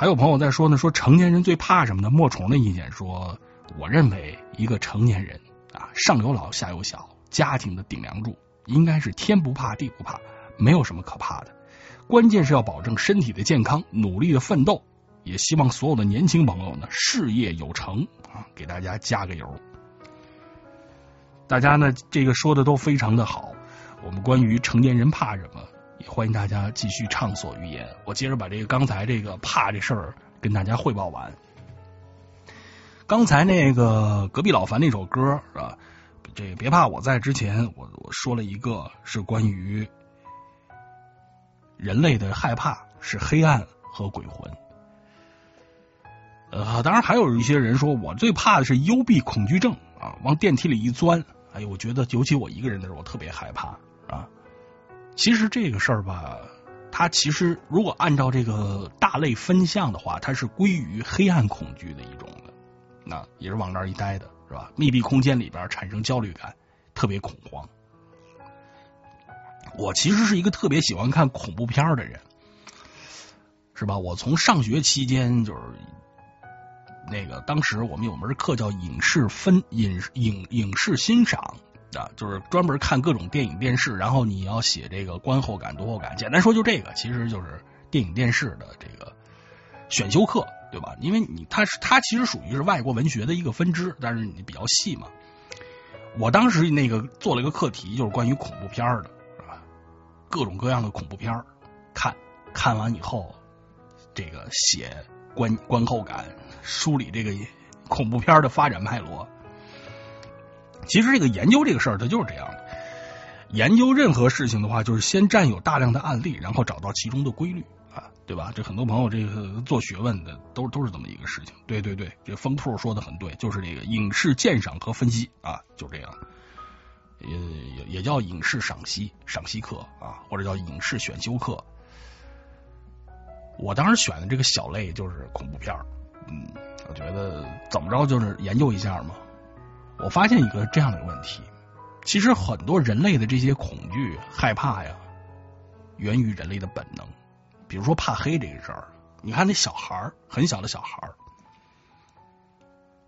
还有朋友在说呢，说成年人最怕什么呢？莫虫的意见说，我认为一个成年人啊，上有老下有小，家庭的顶梁柱应该是天不怕地不怕，没有什么可怕的。关键是要保证身体的健康，努力的奋斗，也希望所有的年轻朋友呢事业有成啊，给大家加个油。大家呢这个说的都非常的好，我们关于成年人怕什么，也欢迎大家继续畅所欲言。我接着把这个刚才这个怕这事儿跟大家汇报完。刚才那个隔壁老樊那首歌是吧？这别怕我在之前我我说了一个是关于。人类的害怕是黑暗和鬼魂，呃，当然还有一些人说，我最怕的是幽闭恐惧症啊，往电梯里一钻，哎呦，我觉得尤其我一个人的时候，我特别害怕。其实这个事儿吧，它其实如果按照这个大类分项的话，它是归于黑暗恐惧的一种的，那也是往那儿一待的，是吧？密闭空间里边产生焦虑感，特别恐慌。我其实是一个特别喜欢看恐怖片的人，是吧？我从上学期间就是那个，当时我们有门课叫影视分影影影视欣赏啊，就是专门看各种电影电视，然后你要写这个观后感、读后感。简单说就这个，其实就是电影电视的这个选修课，对吧？因为你它是它其实属于是外国文学的一个分支，但是你比较细嘛。我当时那个做了一个课题，就是关于恐怖片的。各种各样的恐怖片看看完以后，这个写观观后感，梳理这个恐怖片的发展脉络。其实这个研究这个事儿，它就是这样的。研究任何事情的话，就是先占有大量的案例，然后找到其中的规律啊，对吧？这很多朋友这个做学问的都都是这么一个事情。对对对，这风兔说的很对，就是这个影视鉴赏和分析啊，就这样。也也也叫影视赏析赏析课啊，或者叫影视选修课。我当时选的这个小类就是恐怖片嗯，我觉得怎么着就是研究一下嘛。我发现一个这样的问题，其实很多人类的这些恐惧、害怕呀，源于人类的本能。比如说怕黑这个事儿，你看那小孩很小的小孩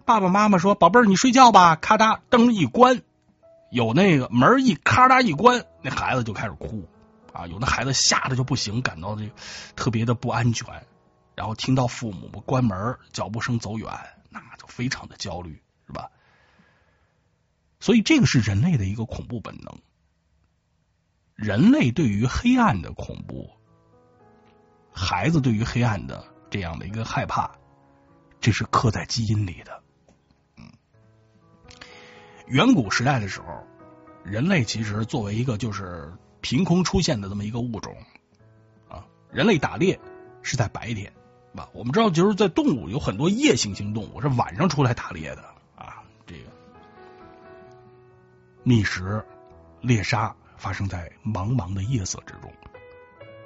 爸爸妈妈说：“宝贝儿，你睡觉吧。”咔嗒，灯一关。有那个门一咔嗒一关，那孩子就开始哭啊！有的孩子吓得就不行，感到这特别的不安全，然后听到父母关门、脚步声走远，那就非常的焦虑，是吧？所以这个是人类的一个恐怖本能。人类对于黑暗的恐怖，孩子对于黑暗的这样的一个害怕，这是刻在基因里的。嗯远古时代的时候，人类其实作为一个就是凭空出现的这么一个物种啊，人类打猎是在白天，吧？我们知道，就是在动物有很多夜行性动物是晚上出来打猎的觅食、猎杀发生在茫茫的夜色之中。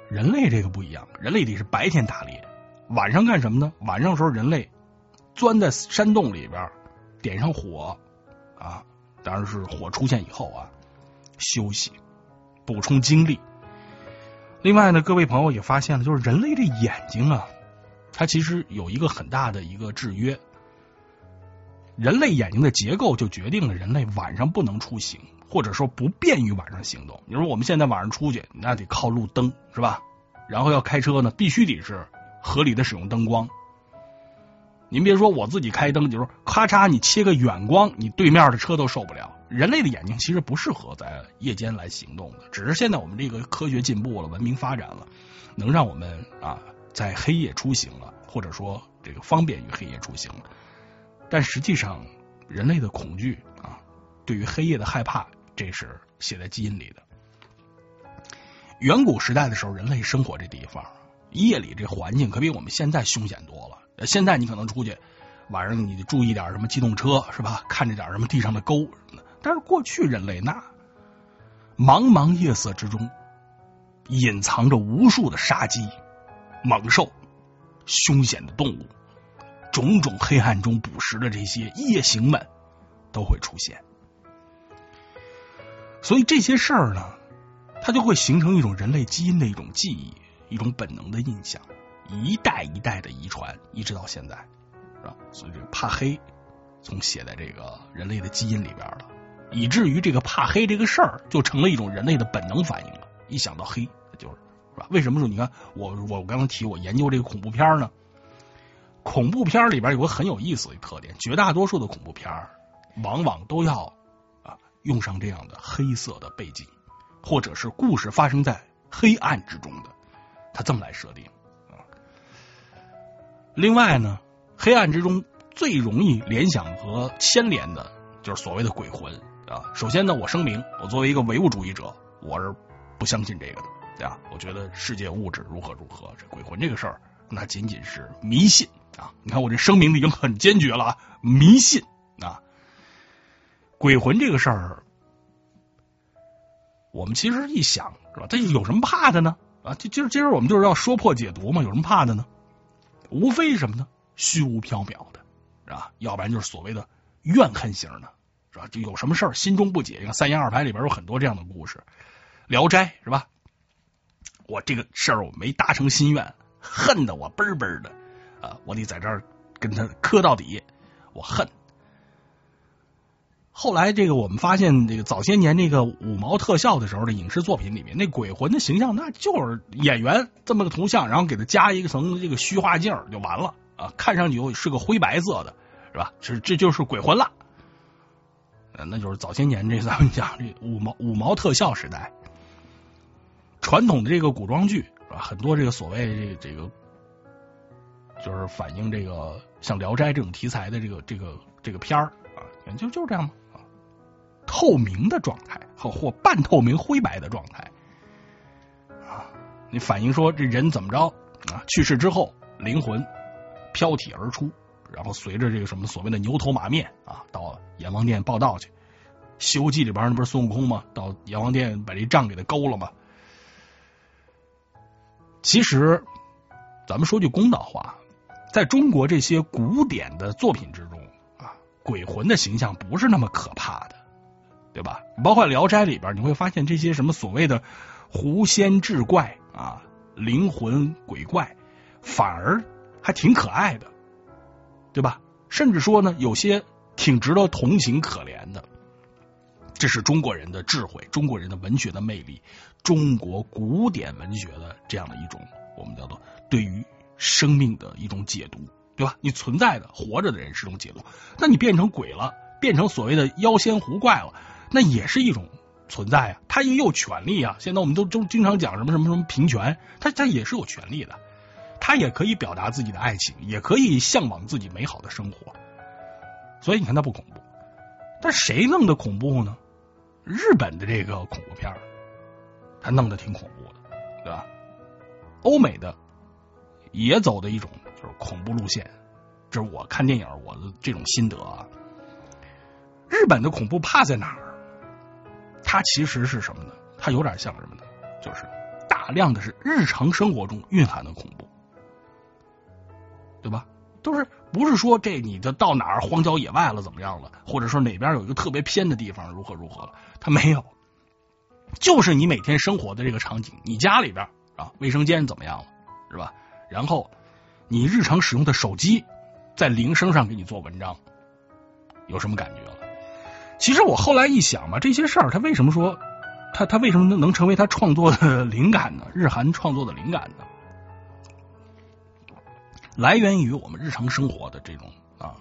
人类这个不一样，人类得是白天打猎，晚上干什么呢？晚上的时候，人类钻在山洞里边，点上火。啊，当然是火出现以后啊，休息，补充精力。另外呢，各位朋友也发现了，就是人类的眼睛啊，它其实有一个很大的一个制约。人类眼睛的结构就决定了人类晚上不能出行，或者说不便于晚上行动。你说我们现在晚上出去，那得靠路灯是吧？然后要开车呢，必须得是合理的使用灯光。您别说，我自己开灯，就是咔嚓，你切个远光，你对面的车都受不了。人类的眼睛其实不适合在夜间来行动的，只是现在我们这个科学进步了，文明发展了，能让我们啊在黑夜出行了，或者说这个方便于黑夜出行了。但实际上，人类的恐惧啊，对于黑夜的害怕，这是写在基因里的。远古时代的时候，人类生活这地方，夜里这环境可比我们现在凶险多了。现在你可能出去，晚上你得注意点什么机动车是吧？看着点什么地上的沟什么的。但是过去人类那茫茫夜色之中，隐藏着无数的杀机、猛兽、凶险的动物，种种黑暗中捕食的这些夜行们都会出现。所以这些事儿呢，它就会形成一种人类基因的一种记忆，一种本能的印象。一代一代的遗传，一直到现在，是吧？所以这个怕黑，从写在这个人类的基因里边了，以至于这个怕黑这个事儿，就成了一种人类的本能反应了。一想到黑，就是是吧？为什么说你看我我刚刚提我研究这个恐怖片呢？恐怖片里边有个很有意思的特点，绝大多数的恐怖片往往都要啊用上这样的黑色的背景，或者是故事发生在黑暗之中的，他这么来设定。另外呢，黑暗之中最容易联想和牵连的，就是所谓的鬼魂啊。首先呢，我声明，我作为一个唯物主义者，我是不相信这个的，对吧？我觉得世界物质如何如何，这鬼魂这个事儿，那仅仅是迷信啊。你看我这声明已经很坚决了啊，迷信啊。鬼魂这个事儿，我们其实一想是吧？这有什么怕的呢？啊，就今儿今儿我们就是要说破解读嘛，有什么怕的呢？无非什么呢？虚无缥缈的，是吧？要不然就是所谓的怨恨型的，是吧？就有什么事儿心中不解。你看《三言二拍》里边有很多这样的故事，《聊斋》是吧？我这个事儿我没达成心愿，恨得我嘣嘣的啊！我得在这儿跟他磕到底，我恨。后来，这个我们发现，这个早些年那个五毛特效的时候的影视作品里面，那鬼魂的形象，那就是演员这么个图像，然后给他加一层这个虚化镜就完了啊，看上去是个灰白色的，是吧？这这就是鬼魂了。那就是早些年这咱们讲这五毛五毛特效时代，传统的这个古装剧啊？很多这个所谓这这个，就是反映这个像《聊斋》这种题材的这个这个这个片儿啊，就就是这样吗？透明的状态，或或半透明灰白的状态啊，你反映说这人怎么着啊？去世之后，灵魂飘体而出，然后随着这个什么所谓的牛头马面啊，到阎王殿报道去。《西游记》里边那不是孙悟空吗？到阎王殿把这账给他勾了吗？其实，咱们说句公道话，在中国这些古典的作品之中啊，鬼魂的形象不是那么可怕的。对吧？包括《聊斋》里边，你会发现这些什么所谓的狐仙志怪啊、灵魂鬼怪，反而还挺可爱的，对吧？甚至说呢，有些挺值得同情可怜的。这是中国人的智慧，中国人的文学的魅力，中国古典文学的这样的一种我们叫做对于生命的一种解读，对吧？你存在的活着的人是种解读，那你变成鬼了，变成所谓的妖仙狐怪了。那也是一种存在啊，他也有权利啊。现在我们都都经常讲什么什么什么平权，他他也是有权利的，他也可以表达自己的爱情，也可以向往自己美好的生活。所以你看他不恐怖，但谁弄的恐怖呢？日本的这个恐怖片他弄得挺恐怖的，对吧？欧美的也走的一种就是恐怖路线，这是我看电影我的这种心得啊。日本的恐怖怕在哪儿？它其实是什么呢？它有点像什么呢？就是大量的是日常生活中蕴含的恐怖，对吧？都是不是说这你的到哪儿荒郊野外了怎么样了，或者说哪边有一个特别偏的地方如何如何了？它没有，就是你每天生活的这个场景，你家里边啊卫生间怎么样了，是吧？然后你日常使用的手机在铃声上给你做文章，有什么感觉了？其实我后来一想嘛，这些事儿他为什么说他他为什么能能成为他创作的灵感呢？日韩创作的灵感呢？来源于我们日常生活的这种啊，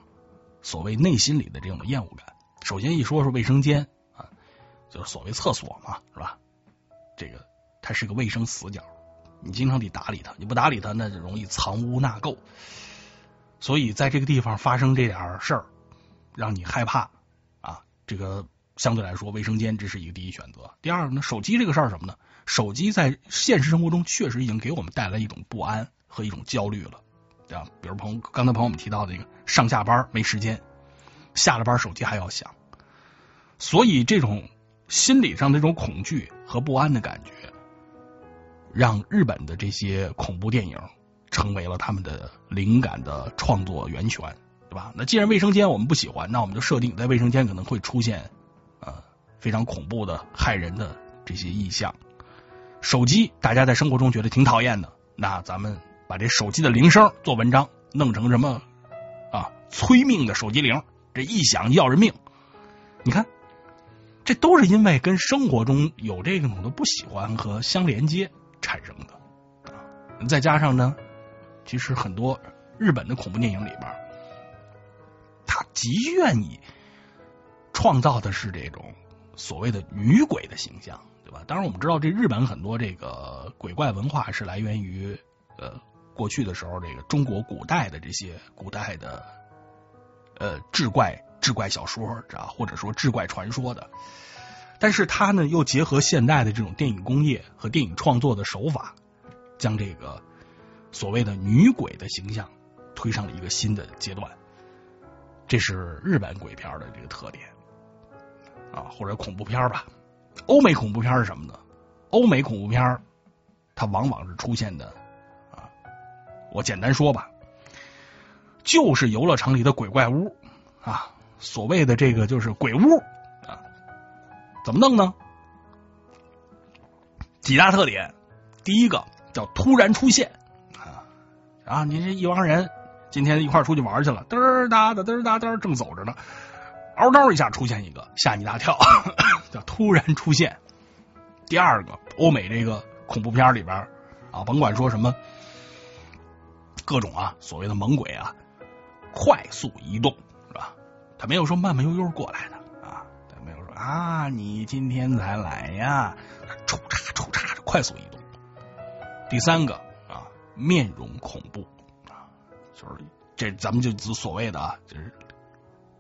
所谓内心里的这种厌恶感。首先一说是卫生间啊，就是所谓厕所嘛，是吧？这个它是个卫生死角，你经常得打理它，你不打理它，那就容易藏污纳垢。所以在这个地方发生这点事儿，让你害怕啊。这个相对来说，卫生间这是一个第一选择。第二个呢，手机这个事儿什么呢？手机在现实生活中确实已经给我们带来一种不安和一种焦虑了，对吧？比如朋刚才朋友们提到的这个上下班没时间，下了班手机还要响，所以这种心理上的这种恐惧和不安的感觉，让日本的这些恐怖电影成为了他们的灵感的创作源泉。对吧？那既然卫生间我们不喜欢，那我们就设定在卫生间可能会出现呃非常恐怖的、害人的这些意象。手机大家在生活中觉得挺讨厌的，那咱们把这手机的铃声做文章，弄成什么啊催命的手机铃，这一响要人命。你看，这都是因为跟生活中有这种的不喜欢和相连接产生的。再加上呢，其实很多日本的恐怖电影里边。他极愿意创造的是这种所谓的女鬼的形象，对吧？当然，我们知道这日本很多这个鬼怪文化是来源于呃过去的时候这个中国古代的这些古代的呃志怪志怪小说啊，或者说志怪传说的。但是他呢又结合现代的这种电影工业和电影创作的手法，将这个所谓的女鬼的形象推上了一个新的阶段。这是日本鬼片的这个特点啊，或者恐怖片吧。欧美恐怖片是什么呢？欧美恐怖片它往往是出现的啊，我简单说吧，就是游乐场里的鬼怪屋啊，所谓的这个就是鬼屋，怎么弄呢？几大特点，第一个叫突然出现啊啊！您这一帮人今天一块出去玩去了，嘚儿哒的嘚儿哒嘚，正走着呢，嗷嗷一下出现一个，吓你一大跳，[laughs] 叫突然出现。第二个，欧美这个恐怖片里边啊，甭管说什么各种啊，所谓的猛鬼啊，快速移动是吧？他没有说慢慢悠悠过来的啊，你今天才来呀，抽插抽插快速移动。第三个啊，面容恐怖啊，就是这咱们就所谓的啊，就是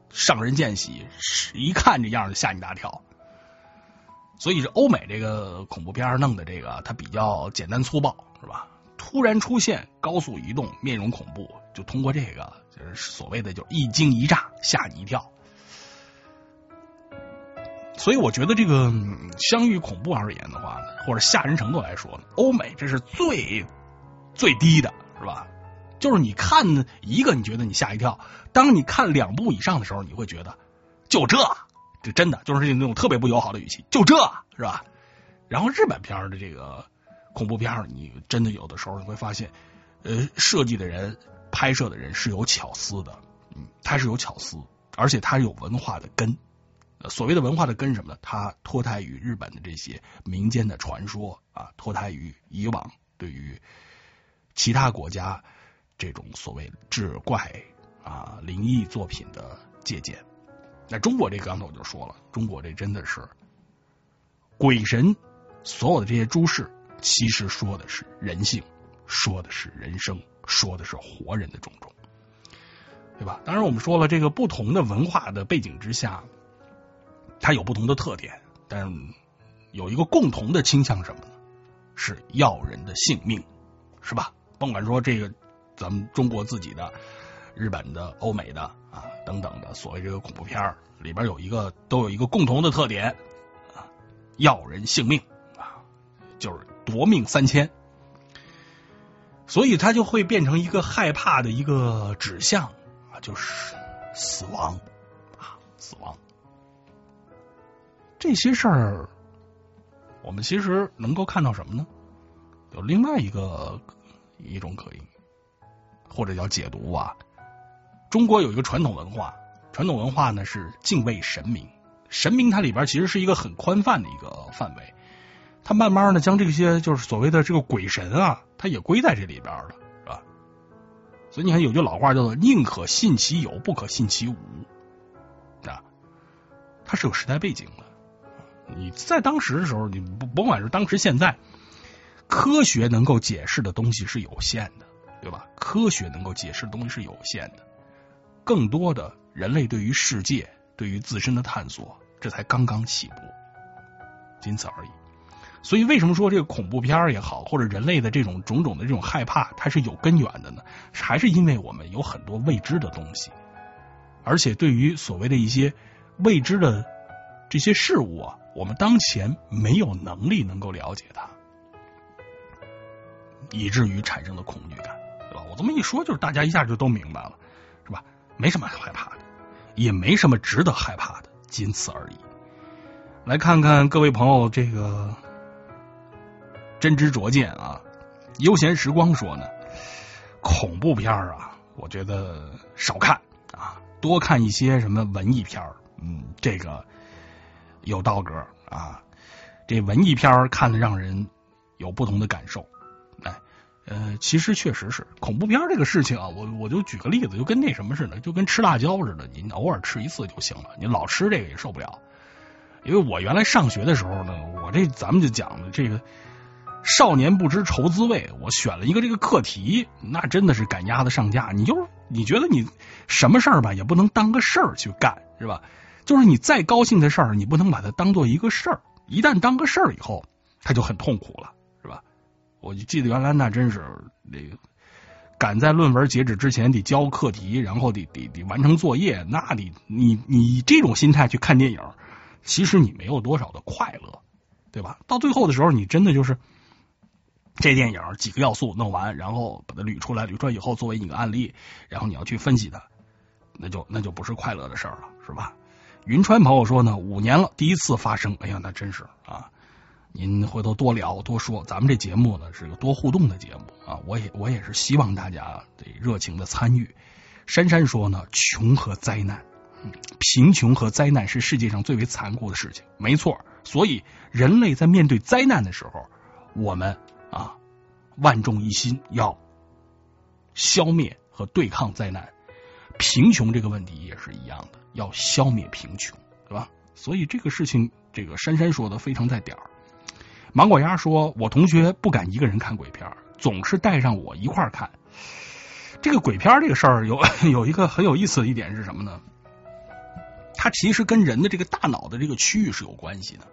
上人见喜，一看这样就吓你一大跳。所以这欧美这个恐怖片弄的这个，它比较简单粗暴，是吧？突然出现，高速移动，面容恐怖，就通过这个，就是所谓的就一惊一乍，吓你一跳。所以我觉得这个相遇恐怖而言的话，或者吓人程度来说，欧美这是最最低的，是吧？就是你看一个，你觉得你吓一跳；当你看两部以上的时候，你会觉得就这。这真的就是那种特别不友好的语气，就这是吧？然后日本片的这个恐怖片，你真的有的时候你会发现，呃，设计的人、拍摄的人是有巧思的，嗯，他是有巧思，而且他有文化的根。所谓的文化的根什么呢？它脱胎于日本的这些民间的传说啊，脱胎于以往对于其他国家这种所谓志怪啊灵异作品的借鉴。那中国这刚才我就说了，中国这真的是鬼神，所有的这些诸事，其实说的是人性，说的是人生，说的是活人的种种，对吧？当然，我们说了，这个不同的文化的背景之下，它有不同的特点，但有一个共同的倾向什么呢？是要人的性命，是吧？甭管说这个咱们中国自己的。日本的、欧美的啊等等的所谓这个恐怖片里边有一个都有一个共同的特点啊，要人性命啊，就是夺命三千，所以他就会变成一个害怕的一个指向啊，就是死亡啊，死亡。这些事儿，我们其实能够看到什么呢？有另外一个一种可以或者叫解读啊。中国有一个传统文化，传统文化呢是敬畏神明，神明它里边其实是一个很宽泛的一个范围，它慢慢的将这些就是所谓的这个鬼神啊，它也归在这里边了，是吧？所以你看有句老话叫做“宁可信其有，不可信其无”，啊，它是有时代背景的。你在当时的时候，你不甭管是当时现在，科学能够解释的东西是有限的，对吧？科学能够解释的东西是有限的。更多的人类对于世界、对于自身的探索，这才刚刚起步，仅此而已。所以，为什么说这个恐怖片也好，或者人类的这种种种的这种害怕，它是有根源的呢？还是因为我们有很多未知的东西，而且对于所谓的一些未知的这些事物啊，我们当前没有能力能够了解它，以至于产生了恐惧感，对吧？我这么一说，就是大家一下就都明白了。是吧没什么害怕的，也没什么值得害怕的，仅此而已。来看看各位朋友这个真知灼见啊！悠闲时光说呢，恐怖片啊，我觉得少看啊，多看一些什么文艺片嗯，这个有道格啊，这文艺片看的让人有不同的感受。哎呃，其实确实是恐怖片这个事情啊，我我就举个例子，就跟那什么似的，就跟吃辣椒似的，你偶尔吃一次就行了，你老吃这个也受不了。因为我原来上学的时候呢，我这咱们就讲的这个少年不知愁滋味，我选了一个这个课题，那真的是赶鸭子上架。你就你觉得你什么事儿吧，也不能当个事儿去干，是吧？就是你再高兴的事儿，你不能把它当做一个事儿，一旦当个事儿以后，他就很痛苦了。是吧我就记得原来那真是那个赶在论文截止之前得交课题，然后得得得完成作业，那你你你这种心态去看电影，其实你没有多少的快乐，对吧？到最后的时候，你真的就是这电影几个要素弄完，然后把它捋出来，捋出来以后作为一个案例，然后你要去分析它，那就那就不是快乐的事儿了，是吧？云川朋友说呢，五年了，第一次发生，哎呀，那真是啊！您回头多聊多说，咱们这节目呢是个多互动的节目啊，我也我也是希望大家得热情的参与。珊珊说呢，穷和灾难，贫穷和灾难是世界上最为残酷的事情，没错。所以人类在面对灾难的时候，我们啊万众一心要消灭和对抗灾难。贫穷这个问题也是一样的，要消灭贫穷，对吧？所以这个事情，这个珊珊说的非常在点儿。芒果鸭说：“我同学不敢一个人看鬼片，总是带上我一块儿看。这个鬼片这个事儿有 [laughs] 有一个很有意思的一点是什么呢？它其实跟人的这个大脑的这个区域是有关系的。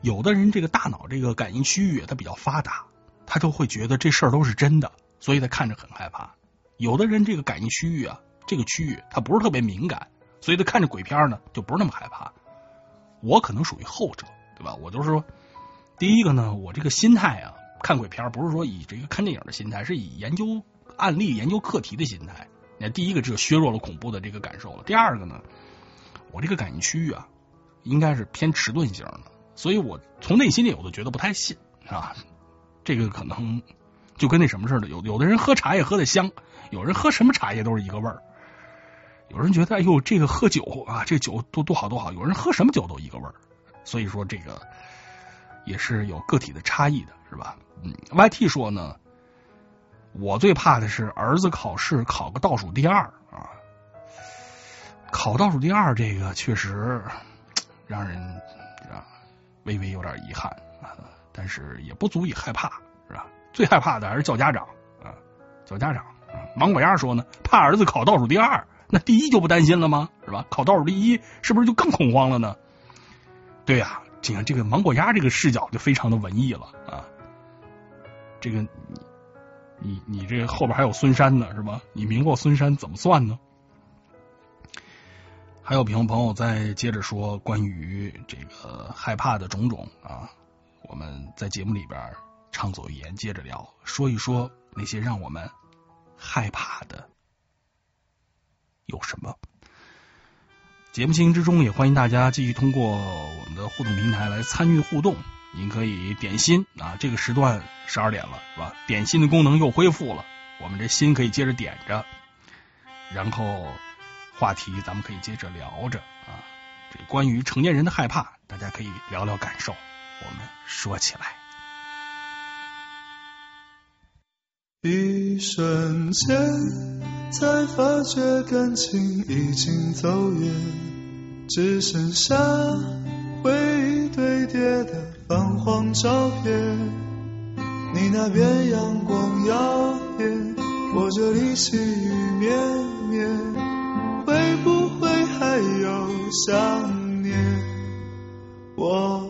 有的人这个大脑这个感应区域它比较发达，他就会觉得这事儿都是真的，所以他看着很害怕。”有的人这个感应区域啊，这个区域它不是特别敏感，所以他看着鬼片呢就不是那么害怕。我可能属于后者，对吧？我就是说，第一个呢，我这个心态啊，看鬼片不是说以这个看电影的心态，是以研究案例、研究课题的心态。那第一个就削弱了恐怖的这个感受了。第二个呢，我这个感应区域啊，应该是偏迟钝型的，所以我从内心里我都觉得不太信啊。这个可能就跟那什么似的，有有的人喝茶叶喝的香。有人喝什么茶叶都是一个味儿，有人觉得哎呦这个喝酒啊，这酒多多好多好。有人喝什么酒都一个味儿，所以说这个也是有个体的差异的，是吧？嗯，YT 说呢，我最怕的是儿子考试考个倒数第二啊，考倒数第二这个确实让人啊微微有点遗憾啊，但是也不足以害怕，是吧？最害怕的还是叫家长啊，叫家长。芒果鸭说呢，怕儿子考倒数第二，那第一就不担心了吗？是吧？考倒数第一，是不是就更恐慌了呢？对呀，你看这个芒果鸭这个视角就非常的文艺了啊。这个你你这后边还有孙山呢，是吧？你明过孙山怎么算呢？还有朋友朋友在接着说关于这个害怕的种种啊，我们在节目里边畅所欲言，接着聊，说一说那些让我们。害怕的有什么？节目进行之中，也欢迎大家继续通过我们的互动平台来参与互动。您可以点心啊，这个时段十二点了，是吧？点心的功能又恢复了，我们这心可以接着点着，然后话题咱们可以接着聊着啊。这关于成年人的害怕，大家可以聊聊感受，我们说起来。一瞬间，才发觉感情已经走远，只剩下回忆堆叠的泛黄照片。你那边阳光耀眼，我这里细雨绵绵，会不会还有想念？我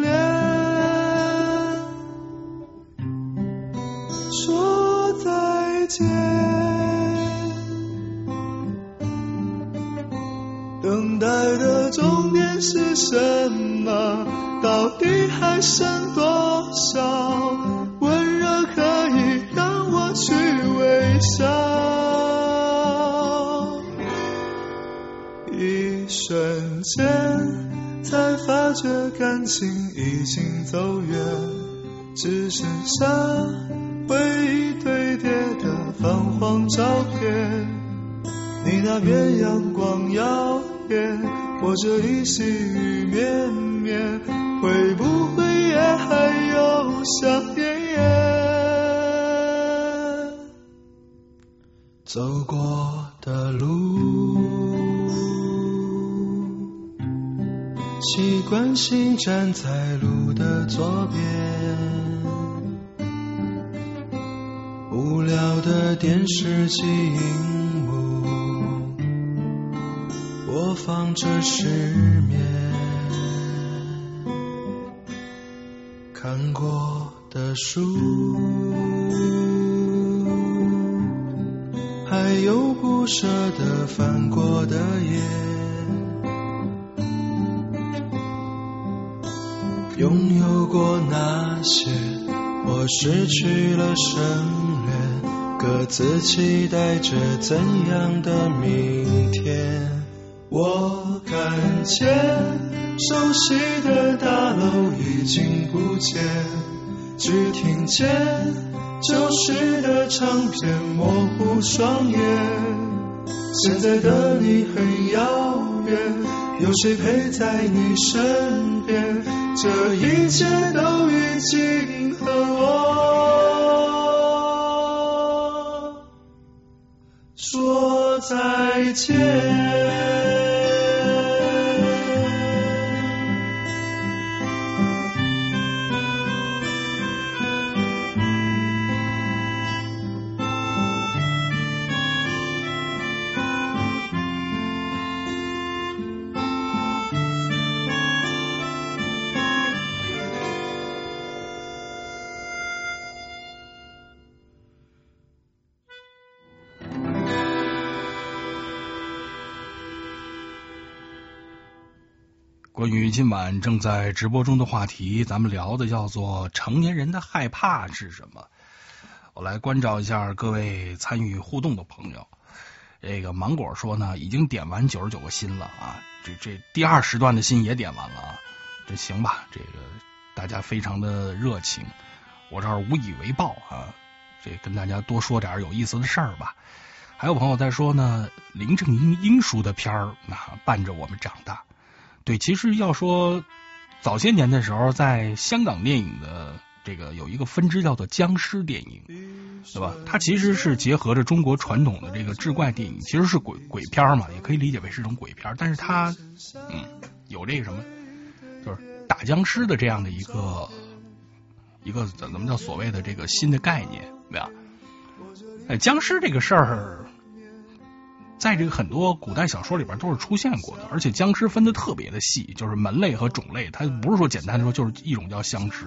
等待的终点是什么？到底还剩多少温热可以让我去微笑？一瞬间才发觉感情已经走远，只剩下回忆照片。你那边阳光耀眼，我这里细雨绵绵，会不会也还有想念？走过的路，习惯性站在路的左边，的电视机荧幕。播放着失眠，看过的书，还有不舍得翻过的页，拥有过那些，我失去了什么，各自期待着怎样的明天。我看见。熟悉的大楼已经不见，只听见旧时的唱片模糊双眼。现在的你很遥远，有谁陪在你身边？这一切都已经和我再见。今晚正在直播中的话题，咱们聊的叫做成年人的害怕是什么？我来关照一下各位参与互动的朋友。这个芒果说呢，已经点完九十九个心了啊，这这第二时段的心也点完了啊，这行吧？这个大家非常的热情，我这儿无以为报啊，这跟大家多说点有意思的事儿吧。还有朋友在说呢，林正英英叔的片儿那伴着我们长大。对，其实要说早些年的时候，在香港电影的这个有一个分支叫做僵尸电影，对吧？它其实是结合着中国传统的这个志怪电影，其实是鬼鬼片嘛，也可以理解为是一种鬼片。但是它，嗯，有这个什么，就是打僵尸的这样的一个一个怎怎么叫所谓的这个新的概念，对吧？哎，僵尸这个事儿。在这个很多古代小说里边都是出现过的，而且僵尸分的特别的细，就是门类和种类，它不是说简单的说就是一种叫僵尸，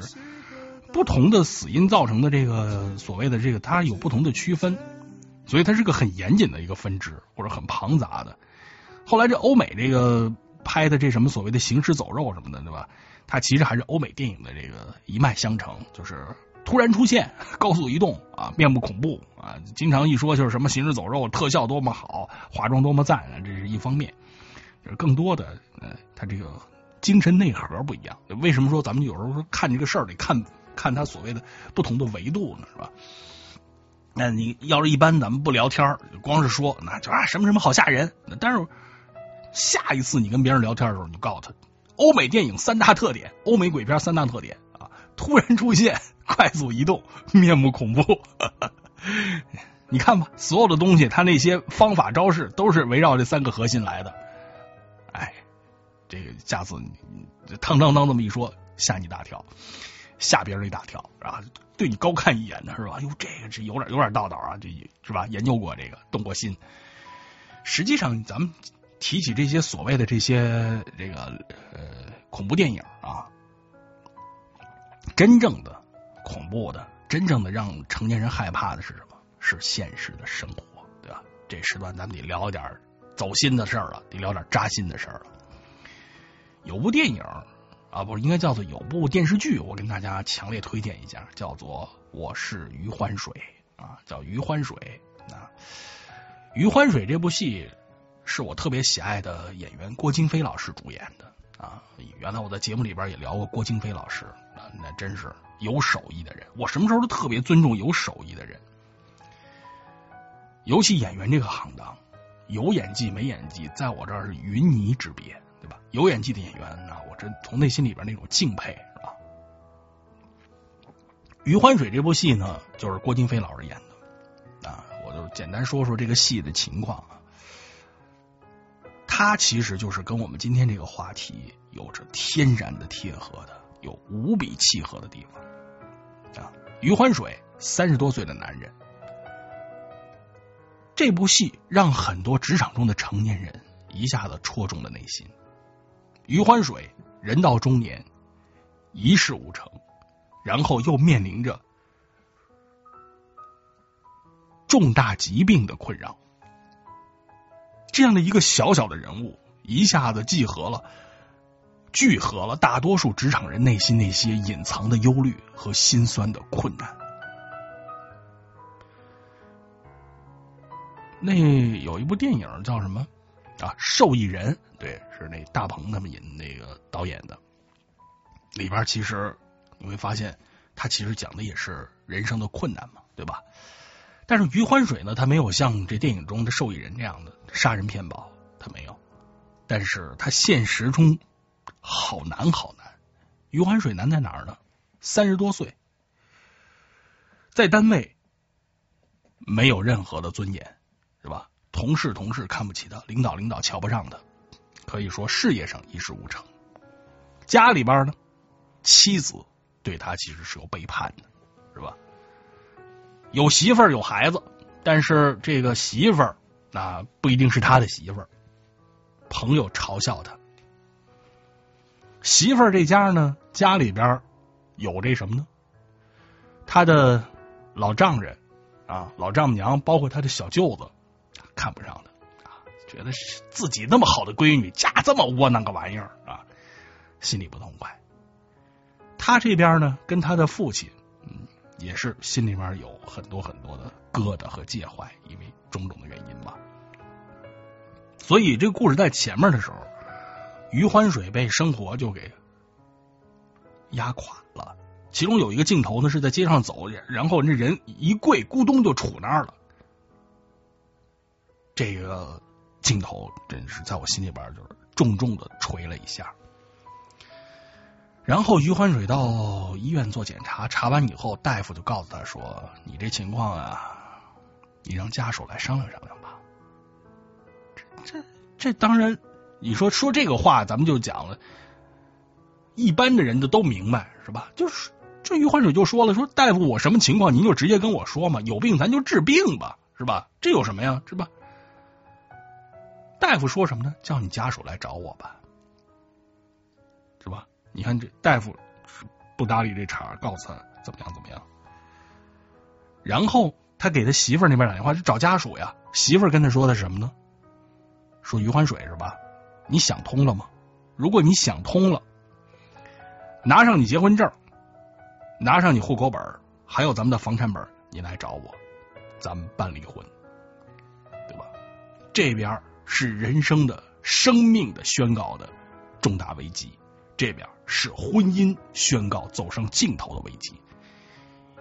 不同的死因造成的这个所谓的这个它有不同的区分，所以它是个很严谨的一个分支或者很庞杂的。后来这欧美这个拍的这什么所谓的行尸走肉什么的，对吧？它其实还是欧美电影的这个一脉相承，就是。突然出现，高速移动啊，面部恐怖啊，经常一说就是什么行尸走肉，特效多么好，化妆多么赞，这是一方面。就是更多的，呃，他这个精神内核不一样。为什么说咱们有时候说看这个事儿得看看他所谓的不同的维度呢？是吧？那你要是一般咱们不聊天光是说那就啊什么什么好吓人。但是下一次你跟别人聊天的时候，你就告诉他，欧美电影三大特点，欧美鬼片三大特点，突然出现。快速移动，面目恐怖。[laughs] 你看吧，所有的东西，他那些方法招式都是围绕这三个核心来的。哎，这个下次你当当当这么一说，吓你一大跳，吓别人一大跳啊！对你高看一眼的是吧？哟，这个是有点有点道道啊，这是吧？研究过这个，动过心。实际上，咱们提起这些所谓的这些这个呃恐怖电影啊，真正的。恐怖的，真正的让成年人害怕的是什么？是现实的生活，对吧？这时段咱们得聊点走心的事儿了，得聊点扎心的事儿了。有部电影啊，不是应该叫做有部电视剧，我跟大家强烈推荐一下，叫做《我是余欢水》啊，叫余欢水啊。余欢水这部戏是我特别喜爱的演员郭京飞老师主演的啊。原来我在节目里边也聊过郭京飞老师，那真是。有手艺的人，我什么时候都特别尊重有手艺的人。尤其演员这个行当，有演技没演技，在我这儿是云泥之别，对吧？有演技的演员啊，我真从内心里边那种敬佩，是吧？《余欢水》这部戏呢，就是郭京飞老师演的啊。我就简单说说这个戏的情况啊。他其实就是跟我们今天这个话题有着天然的贴合的。有无比契合的地方啊！余欢水三十多岁的男人，这部戏让很多职场中的成年人一下子戳中了内心。余欢水人到中年，一事无成，然后又面临着重大疾病的困扰。这样的一个小小的人物，一下子集合了、聚合了大多数职场人内心那些隐藏的忧虑和心酸的困难。那有一部电影叫什么啊？受益人，对，是那大鹏他们演那个导演的。里边其实你会发现，他其实讲的也是人生的困难嘛，对吧？但是余欢水呢，他没有像这电影中的受益人这样的杀人骗保，他没有。但是他现实中好难好难。余欢水难在哪儿呢？三十多岁，在单位没有任何的尊严，是吧？同事同事看不起他，领导领导瞧不上他，可以说事业上一事无成。家里边呢，妻子对他其实是有背叛的，是吧？有媳妇儿有孩子，但是这个媳妇儿啊不一定是他的媳妇儿，朋友嘲笑他。媳妇儿这家呢，家里边有这什么呢？他的老丈人啊，老丈母娘，包括他的小舅子，看不上他啊，觉得是自己那么好的闺女嫁这么窝囊个玩意儿啊，心里不痛快。他这边呢，跟他的父亲，嗯，也是心里面有很多很多的疙瘩和介怀，因为种种的原因吧。所以这个故事在前面的时候，余欢水被生活就给压垮了。其中有一个镜头呢，是在街上走，然后那人一跪，咕咚就杵那儿了。这个镜头真是在我心里边就是重重的捶了一下。然后余欢水到医院做检查，查完以后，大夫就告诉他说：“你这情况啊，你让家属来商量商量吧。”这这这当然，你说说这个话，咱们就讲了，一般的人就都明白是吧？就是这余欢水就说了：“说大夫，我什么情况，您就直接跟我说嘛，有病咱就治病吧，是吧？这有什么呀，是吧？”大夫说什么呢？叫你家属来找我吧，是吧？你看这大夫不搭理这茬，告诉他怎么样怎么样。然后他给他媳妇那边打电话，就找家属呀。媳妇跟他说的是什么呢？说余欢水是吧？你想通了吗？如果你想通了，拿上你结婚证，拿上你户口本，还有咱们的房产本，你来找我，咱们办离婚，对吧？这边是人生的、生命的宣告的重大危机。这边是婚姻宣告走上尽头的危机，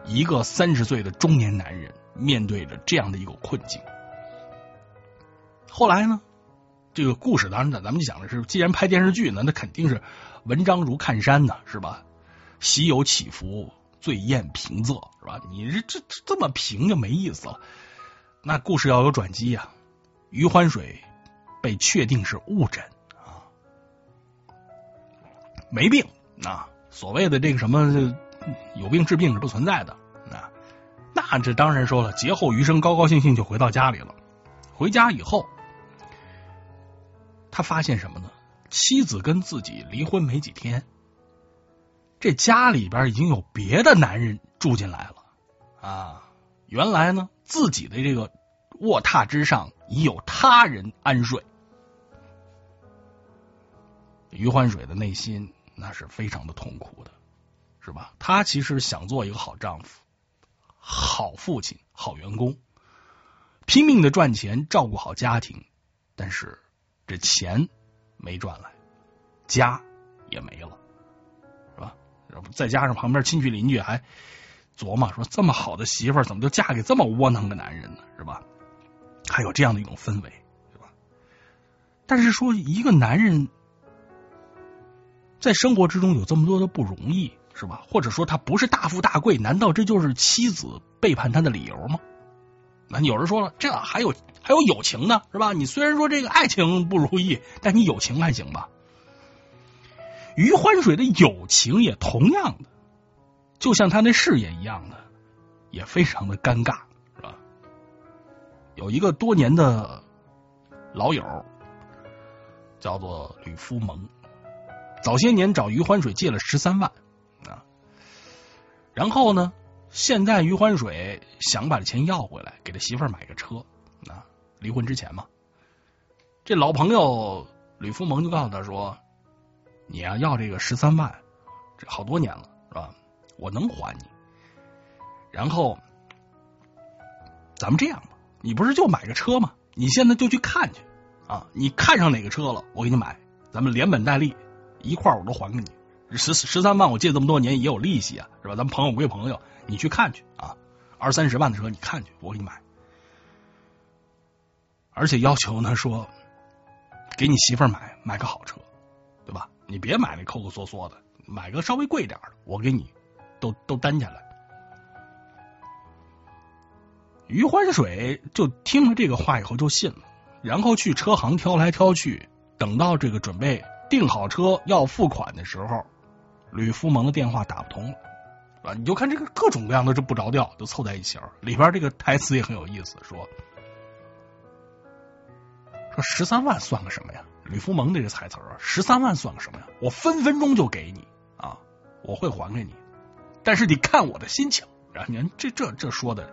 一个三十岁的中年男人面对着这样的一个困境。后来呢，这个故事当然咱咱们就讲的是，既然拍电视剧呢，那肯定是文章如看山呢，是吧？喜有起伏，最艳平仄，是吧？你这这这么平就没意思了。那故事要有转机呀。余欢水被确定是误诊啊。没病啊！所谓的这个什么有病治病是不存在的啊！那这当然说了，劫后余生，高高兴兴就回到家里了。回家以后，他发现什么呢？妻子跟自己离婚没几天，这家里边已经有别的男人住进来了啊！原来呢，自己的这个卧榻之上已有他人安睡。余欢水的内心。那是非常的痛苦的，是吧？他其实想做一个好丈夫、好父亲、好员工，拼命的赚钱，照顾好家庭，但是这钱没赚来，家也没了，是吧？再加上旁边亲戚邻居还琢磨说，这么好的媳妇儿，怎么就嫁给这么窝囊的男人呢？是吧？还有这样的一种氛围，是吧？但是说一个男人。在生活之中有这么多的不容易，是吧？或者说他不是大富大贵，难道这就是妻子背叛他的理由吗？那有人说了，这还有还有友情呢，是吧？你虽然说这个爱情不如意，但你友情还行吧？余欢水的友情也同样的，就像他那事业一样的，也非常的尴尬，是吧？有一个多年的老友，叫做吕夫蒙。早些年找余欢水借了十三万啊，然后呢，现在余欢水想把这钱要回来，给他媳妇儿买个车。啊，离婚之前嘛，这老朋友吕福蒙就告诉他说：“你呀，要这个十三万，这好多年了，是吧？我能还你。然后咱们这样吧，你不是就买个车吗？你现在就去看去啊！你看上哪个车了，我给你买，咱们连本带利一块儿我都还给你。十十三万我借这么多年也有利息啊，是吧？咱们朋友归朋友，你去看去啊！二三十万的车你看去，我给你买。而且要求呢说，给你媳妇儿买买个好车，对吧？你别买那抠抠缩缩的，买个稍微贵点的，我给你都都担下来。余欢水就听了这个话以后就信了，然后去车行挑来挑去，等到这个准备订好车要付款的时候，吕福蒙的电话打不通了，啊，你就看这个各种各样的这不着调就凑在一起了。里边这个台词也很有意思，说说十三万算个什么呀？吕福蒙这个台词啊，十三万算个什么呀？我分分钟就给你啊，我会还给你，但是你看我的心情。啊您这这这说的。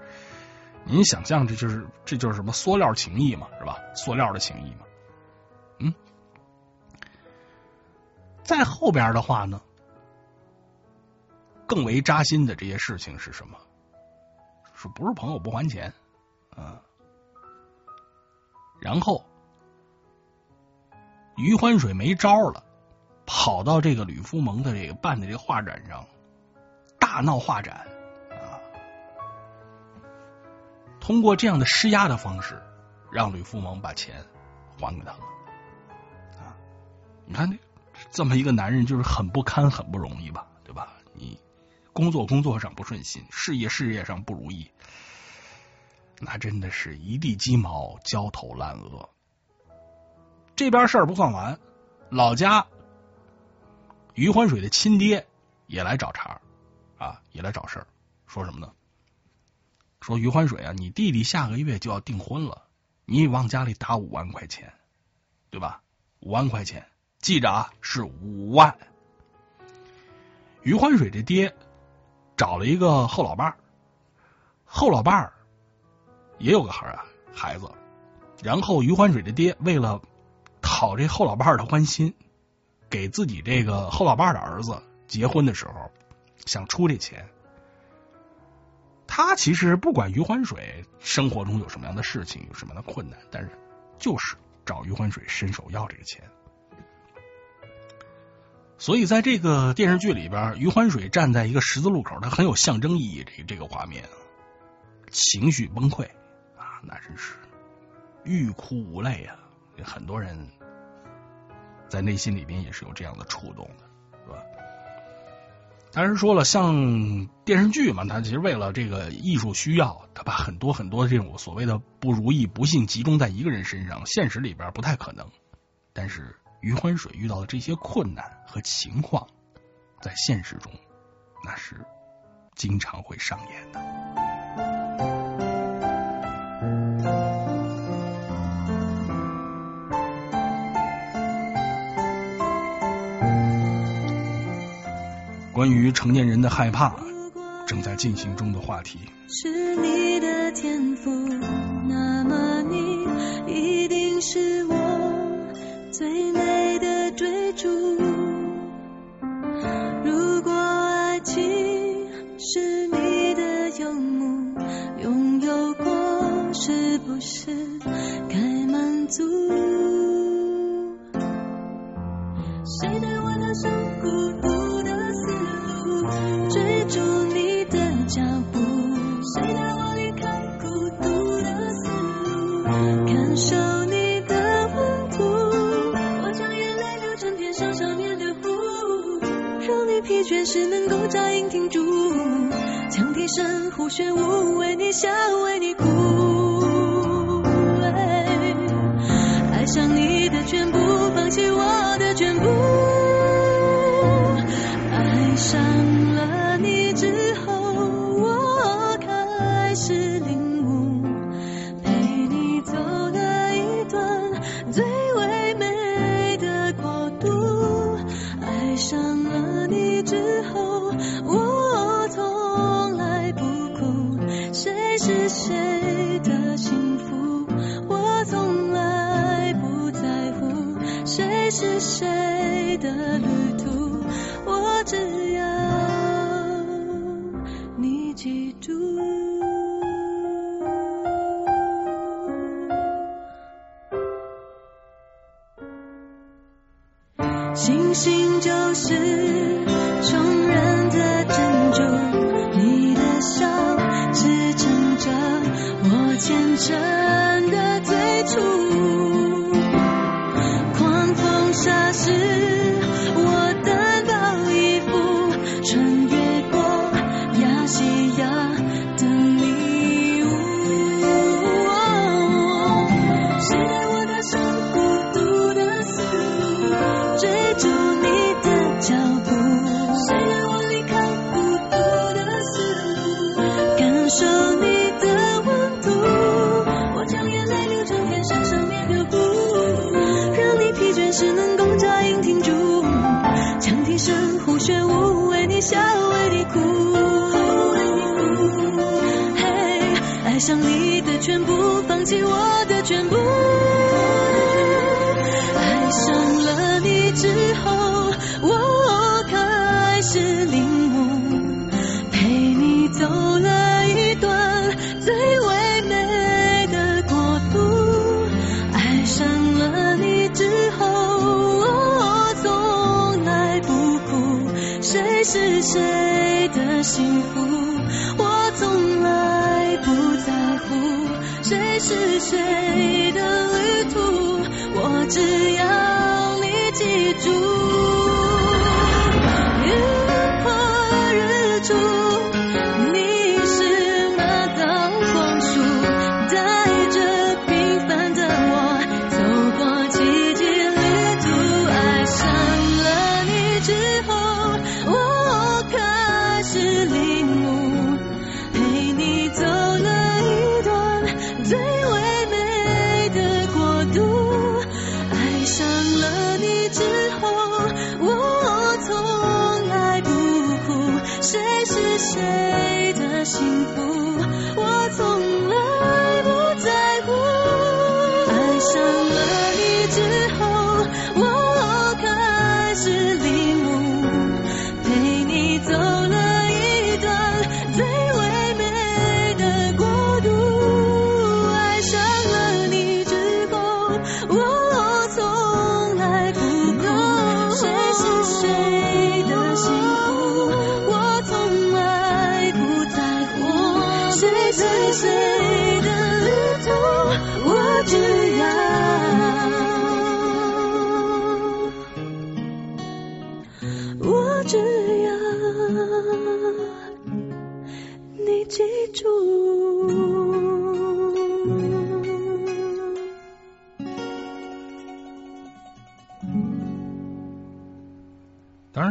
您想象，这就是这就是什么塑料情谊嘛，是吧？塑料的情谊嘛。嗯，在后边的话呢，更为扎心的这些事情是什么？说不是朋友不还钱啊。然后余欢水没招了，跑到这个吕福蒙的这个办的这个画展上，大闹画展啊。通过这样的施压的方式，让吕福蒙把钱还给他了。啊，你看这么一个男人，就是很不堪、很不容易吧？对吧？你工作工作上不顺心，事业事业上不如意，那真的是一地鸡毛、焦头烂额。这边事儿不算完，老家余欢水的亲爹也来找茬啊，也来找事儿，说什么呢？说余欢水啊，你弟弟下个月就要订婚了，你往家里打五万块钱，对吧？五万块钱，记着啊，是五万。余欢水这爹找了一个后老伴儿，后老伴儿也有个孩儿啊孩子，然后余欢水的爹为了讨这后老伴儿的欢心，给自己这个后老伴儿的儿子结婚的时候，想出这钱。他其实不管余欢水生活中有什么样的事情，有什么样的困难，但是就是找余欢水伸手要这个钱。所以在这个电视剧里边，余欢水站在一个十字路口，他很有象征意义。这这个画面，情绪崩溃啊，那真是欲哭无泪啊！很多人在内心里边也是有这样的触动的。是吧当然说了，像电视剧嘛，它其实为了这个艺术需要，它把很多很多这种所谓的不如意、不幸集中在一个人身上，现实里边不太可能。但是余欢水遇到的这些困难和情况，在现实中那是经常会上演的。关于成年人的害怕，正在进行中的话题。是你的天赋，那么你一定是我最谁带我踏上孤独的丝路？追逐你的脚步，谁带我离开孤独的丝路，感受你的温度。我将眼泪流成天上少年的湖，让你疲倦时能够扎营停驻。羌笛声呼旋舞，为你笑，为你哭。爱上你的全部，放弃我的全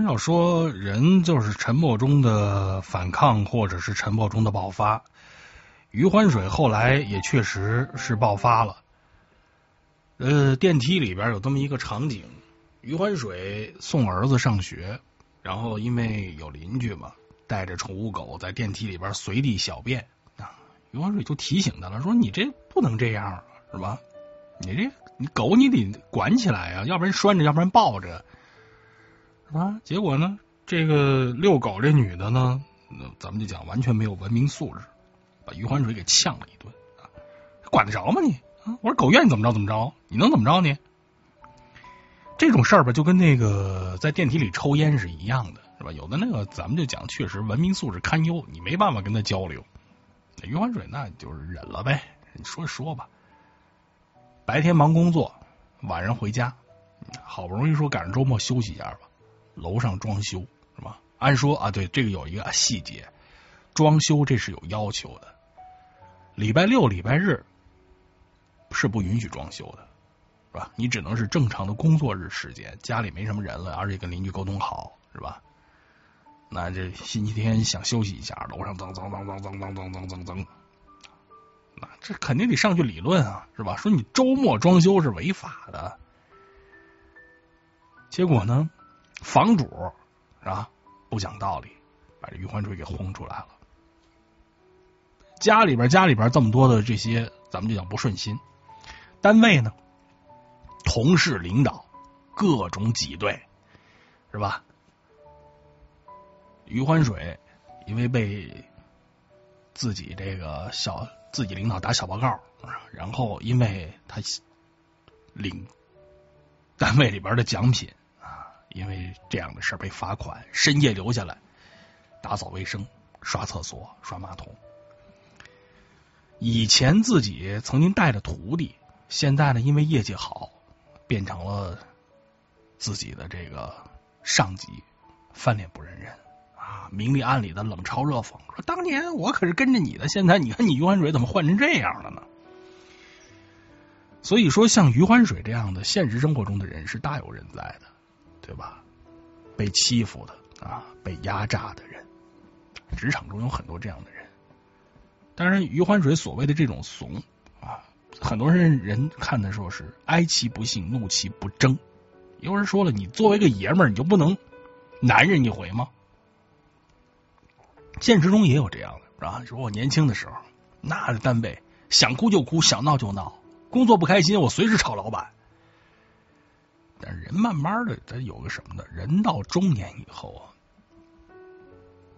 要说人就是沉默中的反抗，或者是沉默中的爆发。余欢水后来也确实是爆发了。呃，电梯里边有这么一个场景，余欢水送儿子上学，然后因为有邻居嘛，带着宠物狗在电梯里边随地小便啊，余欢水就提醒他了，说你这不能这样，是吧？你这你狗你得管起来啊，要不然拴着，要不然抱着。啊，结果呢，这个遛狗这女的呢，那咱们就讲完全没有文明素质，把余欢水给呛了一顿啊！管得着吗你？啊，我说狗愿意怎么着怎么着，你能怎么着你？这种事儿吧，就跟那个在电梯里抽烟是一样的，是吧？有的那个咱们就讲，确实文明素质堪忧，你没办法跟他交流。余欢水那就是忍了呗，你说说吧。白天忙工作，晚上回家，好不容易说赶上周末休息一下吧。楼上装修是吧？按说啊，对这个有一个细节，装修这是有要求的。礼拜六、礼拜日是不允许装修的，是吧？你只能是正常的工作日时间，家里没什么人了，而且跟邻居沟通好，是吧？那这星期天想休息一下，楼上噌噌噌噌噌噌噌噌噌噌，那这肯定得上去理论啊，是吧？说你周末装修是违法的，结果呢？房主啊，不讲道理，把这余欢水给轰出来了。家里边家里边这么多的这些，咱们就讲不顺心。单位呢，同事领导各种挤兑，是吧？余欢水因为被自己这个小自己领导打小报告，然后因为他领单位里边的奖品，因为这样的事被罚款，深夜留下来打扫卫生、刷厕所、刷马桶。以前自己曾经带着徒弟，现在呢，因为业绩好，变成了自己的这个上级，翻脸不认人啊，明里暗里的冷嘲热讽，说当年我可是跟着你的，现在你看你余欢水怎么换成这样了呢？所以说，像余欢水这样的现实生活中的人是大有人在的，对吧？被欺负的啊，被压榨的人，职场中有很多这样的人。当然，余欢水所谓的这种怂啊，很多人人看的时候是哀其不幸，怒其不争。有人说了，你作为一个爷们儿，你就不能男人一回吗？现实中也有这样的，是吧？说我年轻的时候，那单位想哭就哭，想闹就闹，工作不开心，我随时吵老板。但是人慢慢的，他有个什么呢？人到中年以后啊，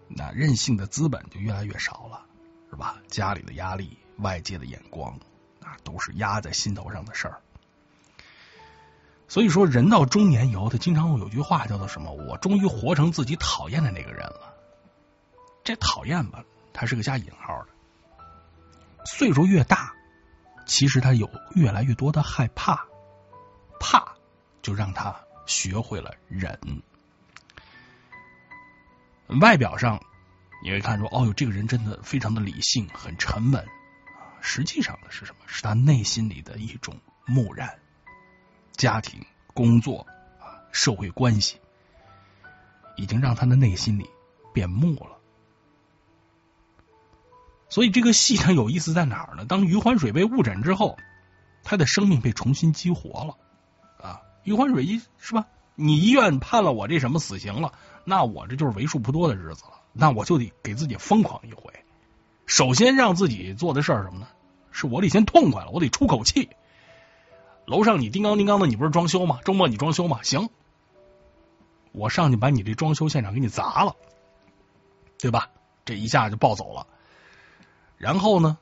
那任性的资本就越来越少了。是吧？家里的压力、外界的眼光，啊，都是压在心头上的事儿。所以说，人到中年以后，他经常会有句话叫做什么？我终于活成自己讨厌的那个人了。这讨厌吧，他是个加引号的。岁数越大，其实他有越来越多的害怕，怕就让他学会了忍。外表上。你会看出，哦哟，这个人真的非常的理性，很沉稳。实际上呢是什么？是他内心里的一种木然。家庭、工作，社会关系，已经让他的内心里变木了。所以这个戏它有意思在哪儿呢？当余欢水被误诊之后，他的生命被重新激活了。余欢水一是吧？你医院判了我这什么死刑了？那我这就是为数不多的日子了。那我就得给自己疯狂一回。首先让自己做的事儿什么呢？是我得先痛快了，我得出口气。楼上你叮当叮当的，你不是装修吗？周末你装修吗？行，我上去把你这装修现场给你砸了，对吧？这一下就暴走了。然后呢，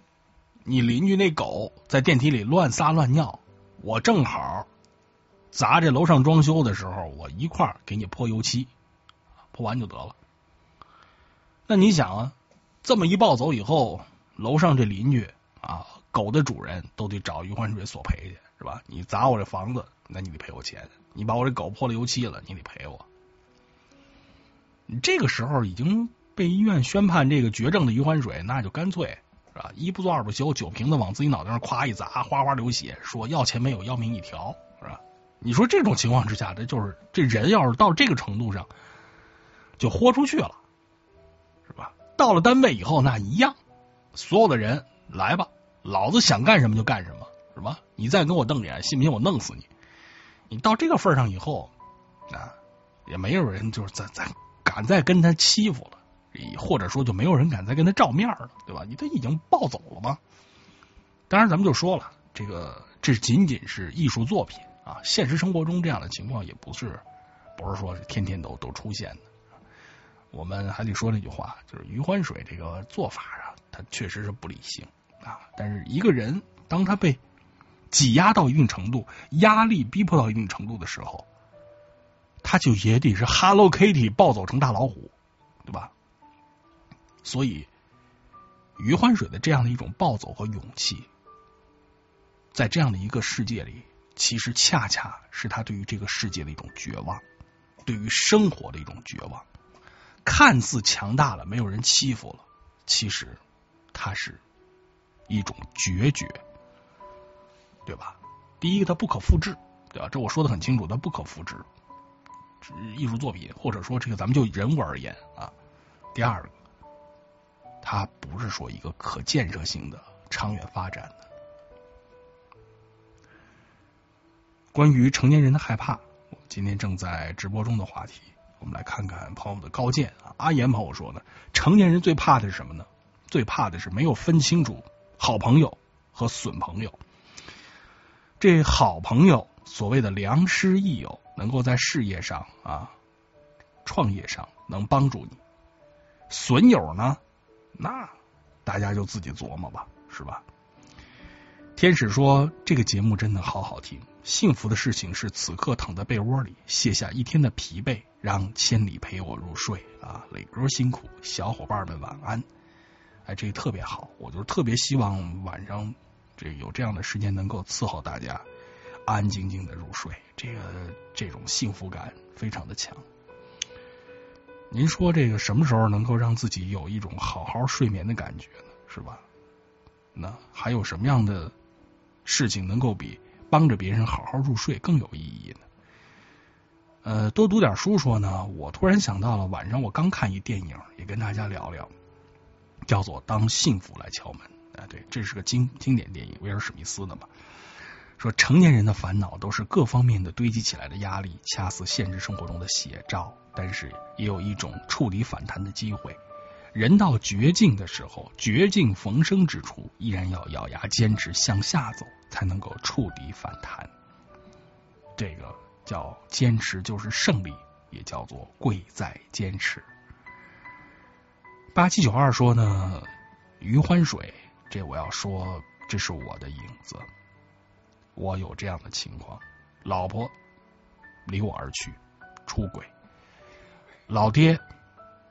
你邻居那狗在电梯里乱撒乱尿，我正好砸这楼上装修的时候，我一块儿给你泼油漆，泼完就得了。那你想啊，这么一暴走以后，楼上这邻居啊，狗的主人都得找余欢水索赔去，是吧？你砸我这房子，那你得赔我钱；你把我这狗泼了油漆了，你得赔我。你这个时候已经被医院宣判这个绝症的余欢水，那就干脆是吧？一不做二不休，酒瓶子往自己脑袋上咵一砸，哗哗流血，说要钱没有，要命一条，是吧？你说这种情况之下，这就是这人要是到这个程度上，就豁出去了。是吧到了单位以后，那一样，所有的人来吧，老子想干什么就干什么，是吧？你再跟我瞪眼，信不信我弄死你？你到这个份上以后啊，也没有人就是再再敢再跟他欺负了，或者说就没有人敢再跟他照面了，对吧？你他已经暴走了吗？当然，咱们就说了，这个这仅仅是艺术作品啊，现实生活中这样的情况也不是不是说是天天都都出现的。我们还得说那句话，就是余欢水这个做法啊，他确实是不理性啊。但是一个人当他被挤压到一定程度，压力逼迫到一定程度的时候，他就也得是 Hello Kitty 暴走成大老虎，对吧？所以余欢水的这样的一种暴走和勇气，在这样的一个世界里，其实恰恰是他对于这个世界的一种绝望，对于生活的一种绝望。看似强大了，没有人欺负了，其实他是一种决绝，对吧？第一个，它不可复制，对吧？这我说的很清楚，它不可复制，艺术作品或者说这个咱们就人物而言啊。第二个，它不是说一个可建设性的、长远发展的。关于成年人的害怕，我们今天正在直播中的话题。我们来看看朋友的高见啊，阿言朋友说呢，成年人最怕的是什么呢？最怕的是没有分清楚好朋友和损朋友。这好朋友，所谓的良师益友，能够在事业上啊、创业上能帮助你。损友呢，那大家就自己琢磨吧，是吧？天使说：“这个节目真的好好听。幸福的事情是此刻躺在被窝里，卸下一天的疲惫，让千里陪我入睡啊！磊哥辛苦，小伙伴们晚安。哎，这个特别好，我就特别希望晚上这有这样的时间能够伺候大家安安静静的入睡，这个这种幸福感非常的强。您说这个什么时候能够让自己有一种好好睡眠的感觉呢？是吧？那还有什么样的？”事情能够比帮着别人好好入睡更有意义呢？呃，多读点书说呢，我突然想到了晚上我刚看一电影，也跟大家聊聊，叫做《当幸福来敲门》。哎，对，这是个经经典电影，威尔史密斯的嘛。说成年人的烦恼都是各方面的堆积起来的压力，恰似现实生活中的写照，但是也有一种触底反弹的机会。人到绝境的时候，绝境逢生之处，依然要咬牙坚持向下走。才能够触底反弹，这个叫坚持就是胜利，也叫做贵在坚持。八七九二说呢，余欢水，这我要说，这是我的影子。我有这样的情况，老婆离我而去，出轨，老爹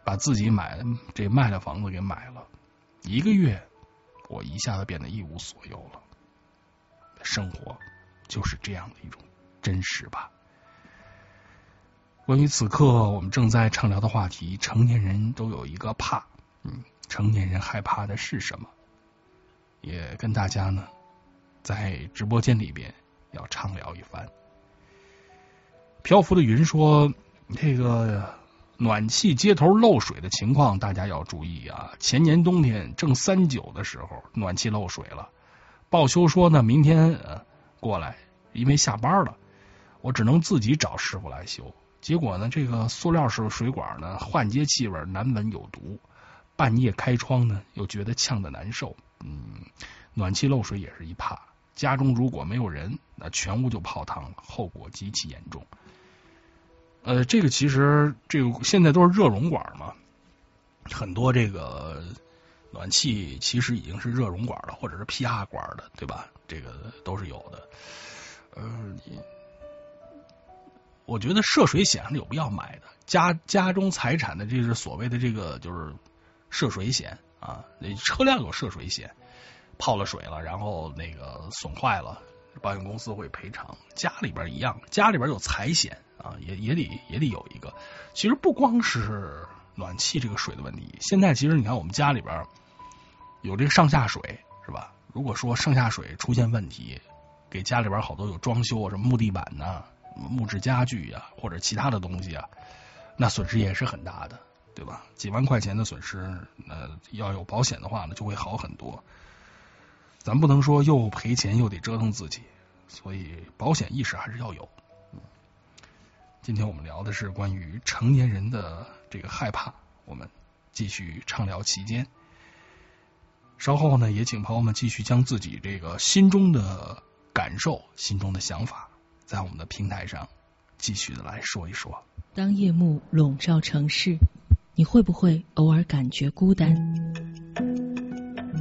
把自己买这卖的房子给买了，一个月，我一下子变得一无所有了。生活就是这样的一种真实吧。关于此刻我们正在畅聊的话题，成年人都有一个怕，嗯，成年人害怕的是什么？也跟大家呢在直播间里边要畅聊一番。漂浮的云说：“这个暖气接头漏水的情况，大家要注意啊！前年冬天正三九的时候，暖气漏水了。”报修说呢，明天呃过来，因为下班了，我只能自己找师傅来修。结果呢，这个塑料式水管呢，换接气味难闻有毒，半夜开窗呢，又觉得呛的难受。嗯，暖气漏水也是一怕，家中如果没有人，那全屋就泡汤了，后果极其严重。呃，这个其实这个现在都是热熔管嘛，很多这个。暖气其实已经是热熔管了，或者是 P R 管的，对吧？这个都是有的。呃，我觉得涉水险是有必要买的。家家中财产的这是所谓的这个就是涉水险啊，那车辆有涉水险，泡了水了，然后那个损坏了，保险公司会赔偿。家里边一样，家里边有财险啊，也也得也得有一个。其实不光是。暖气这个水的问题，现在其实你看我们家里边有这个上下水是吧？如果说上下水出现问题，给家里边好多有装修啊，什么木地板呐、木质家具呀，或者其他的东西啊，那损失也是很大的，对吧？几万块钱的损失，那要有保险的话呢，就会好很多。咱不能说又赔钱又得折腾自己，所以保险意识还是要有。今天我们聊的是关于成年人的这个害怕，我们继续畅聊期间。稍后呢，也请朋友们继续将自己这个心中的感受、心中的想法，在我们的平台上继续的来说一说。当夜幕笼罩城市，你会不会偶尔感觉孤单？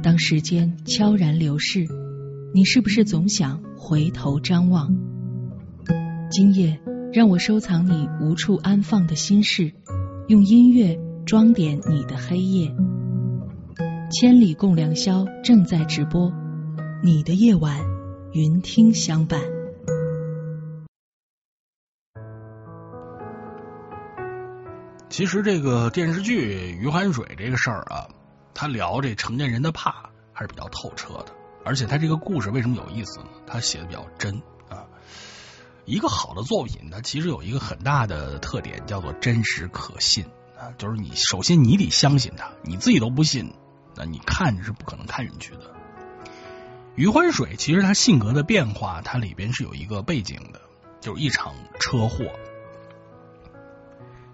当时间悄然流逝，你是不是总想回头张望？今夜。让我收藏你无处安放的心事，用音乐装点你的黑夜。千里共良宵正在直播，你的夜晚，云听相伴。其实这个电视剧《余欢水》这个事儿啊，他聊这成年人的怕还是比较透彻的，而且他这个故事为什么有意思呢？他写的比较真啊。一个好的作品，它其实有一个很大的特点，叫做真实可信啊。就是你首先你得相信它，你自己都不信，那你看是不可能看进去的。余欢水其实他性格的变化，它里边是有一个背景的，就是一场车祸。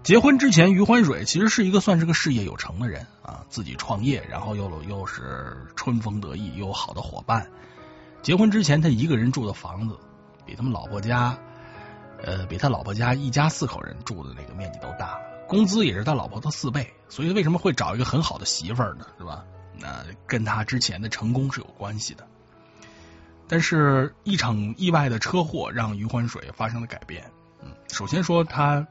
结婚之前，余欢水其实是一个算是个事业有成的人啊，自己创业，然后又又是春风得意，又有好的伙伴。结婚之前，他一个人住的房子。比他们老婆家，呃，比他老婆家一家四口人住的那个面积都大，工资也是他老婆的四倍，所以为什么会找一个很好的媳妇儿呢？是吧？那跟他之前的成功是有关系的。但是，一场意外的车祸让余欢水发生了改变。嗯，首先说他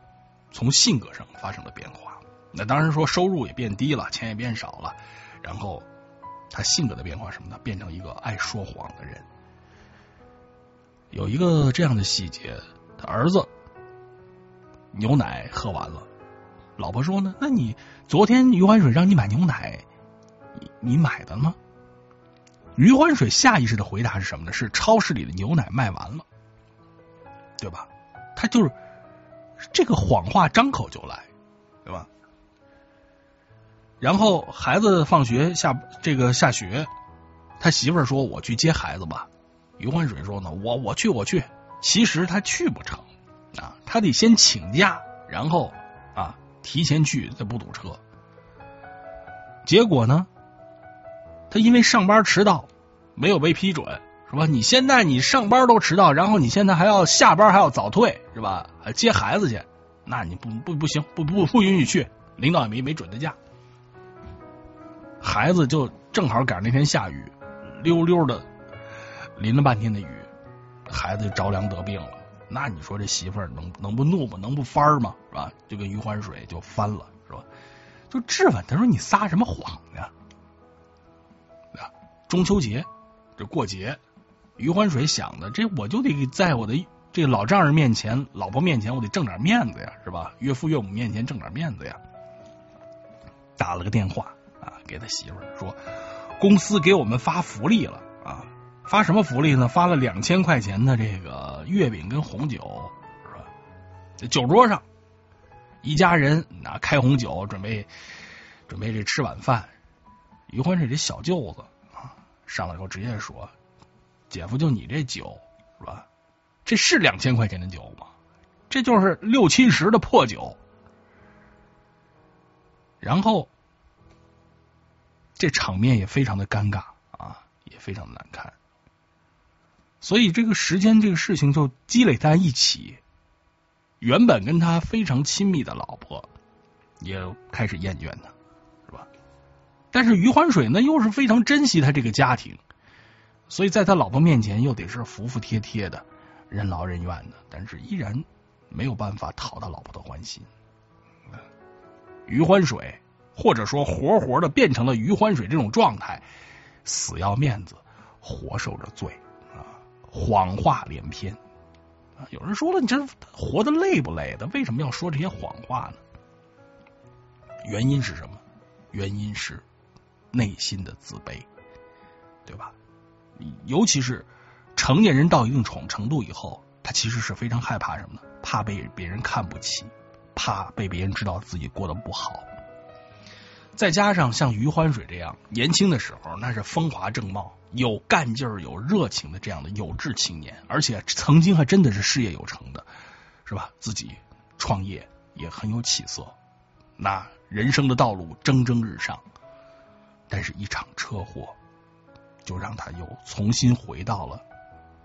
从性格上发生了变化。那当然说收入也变低了，钱也变少了。然后他性格的变化什么呢？变成一个爱说谎的人。有一个这样的细节，他儿子牛奶喝完了，老婆说呢：“那你昨天余欢水让你买牛奶，你你买的吗？”余欢水下意识的回答是什么呢？是超市里的牛奶卖完了，对吧？他就是这个谎话张口就来，对吧？然后孩子放学下这个下学，他媳妇儿说：“我去接孩子吧。”余欢水说：“呢，我我去我去。”其实他去不成啊，他得先请假，然后啊提前去，再不堵车。结果呢？他因为上班迟到，没有被批准，是吧？你现在你上班都迟到，然后你现在还要下班还要早退，是吧？还接孩子去，那你不不不行，不不不允许去，领导也没没准的假。孩子就正好赶上那天下雨，溜溜的淋了半天的雨，孩子就着凉得病了。那你说这媳妇儿能能不怒吗？能不翻吗？是吧？就跟余欢水就翻了，是吧？就质问他说：“你撒什么谎呀？”中秋节，这过节，余欢水想的，这我就得在我的这老丈人面前、老婆面前，我得挣点面子呀，是吧？岳父岳母面前挣点面子呀。打了个电话啊，给他媳妇儿说，公司给我们发福利了啊，发什么福利呢？发了两千块钱的这个月饼跟红酒，是吧？这酒桌上，一家人拿开红酒，准备准备这吃晚饭。余欢水这小舅子啊。上来以后直接说：“姐夫，就你这酒是吧？这是两千块钱的酒吗？这就是六七十的破酒。”然后这场面也非常的尴尬啊，也非常的难看。所以这个时间，这个事情就积累在一起。原本跟他非常亲密的老婆也开始厌倦他。是吧但是余欢水呢，又是非常珍惜他这个家庭，所以在他老婆面前又得是服服帖帖的、任劳任怨的，但是依然没有办法讨他老婆的欢心。余欢水，或者说活活的变成了余欢水这种状态，死要面子，活受着罪啊，谎话连篇。有人说了，你这活的累不累的？为什么要说这些谎话呢？原因是什么？原因是。内心的自卑，对吧？尤其是成年人到一定程程度以后，他其实是非常害怕什么呢？怕被别人看不起，怕被别人知道自己过得不好。再加上像余欢水这样年轻的时候，那是风华正茂、有干劲儿、有热情的这样的有志青年，而且曾经还真的是事业有成的，是吧？自己创业也很有起色，那人生的道路蒸蒸日上。但是，一场车祸就让他又重新回到了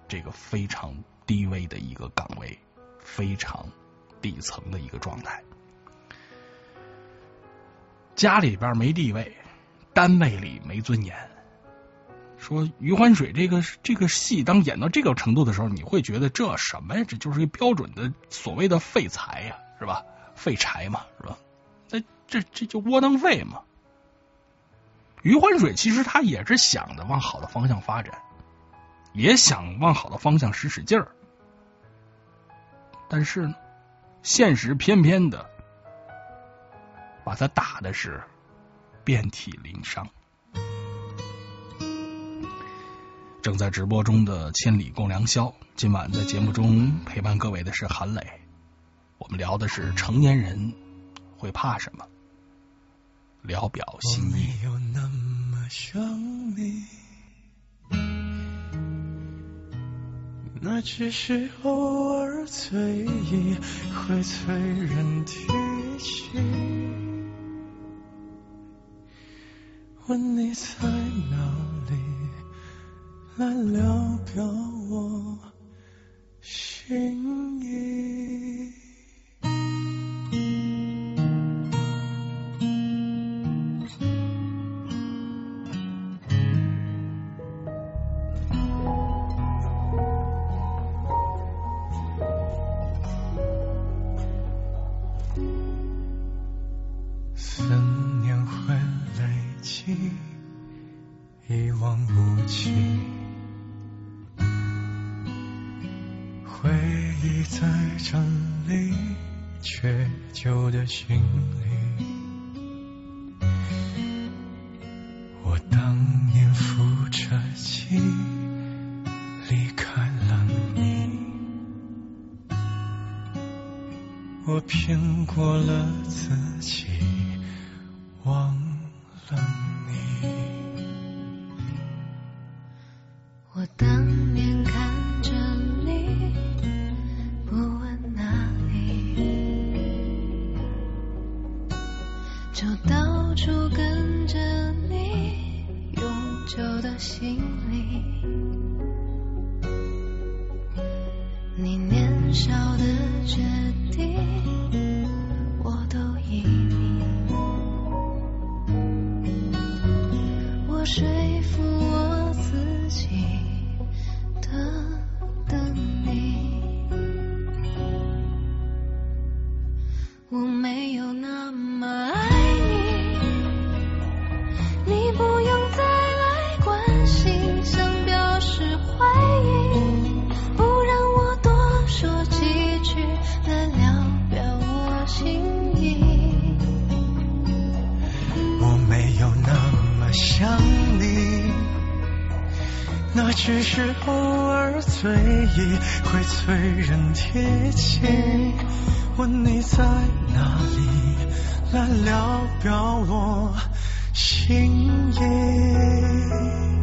这个非常低微的一个岗位，非常底层的一个状态。家里边没地位，单位里没尊严。说余欢水这个这个戏，当演到这个程度的时候，你会觉得这什么呀？这就是一标准的所谓的废材呀，是吧？废柴嘛，是吧？那这这就窝囊废嘛。余欢水其实他也是想着往好的方向发展，也想往好的方向使使劲儿，但是呢，现实偏偏的把他打的是遍体鳞伤。正在直播中的千里共良宵，今晚在节目中陪伴各位的是韩磊，我们聊的是成年人会怕什么。聊表心意。想你，那只是偶尔醉意会催人提起。问你在哪里，来聊表我。心意。无际。回忆在整理缺旧的行李。我当年扶着记，离开了你。我骗过了自己，我没有那么爱你，你不用再来关心，想表示怀疑，不让我多说几句来聊表我心意。我没有那么想你，那只是偶尔醉意会催人贴近。问你在哪里，来聊表我心意。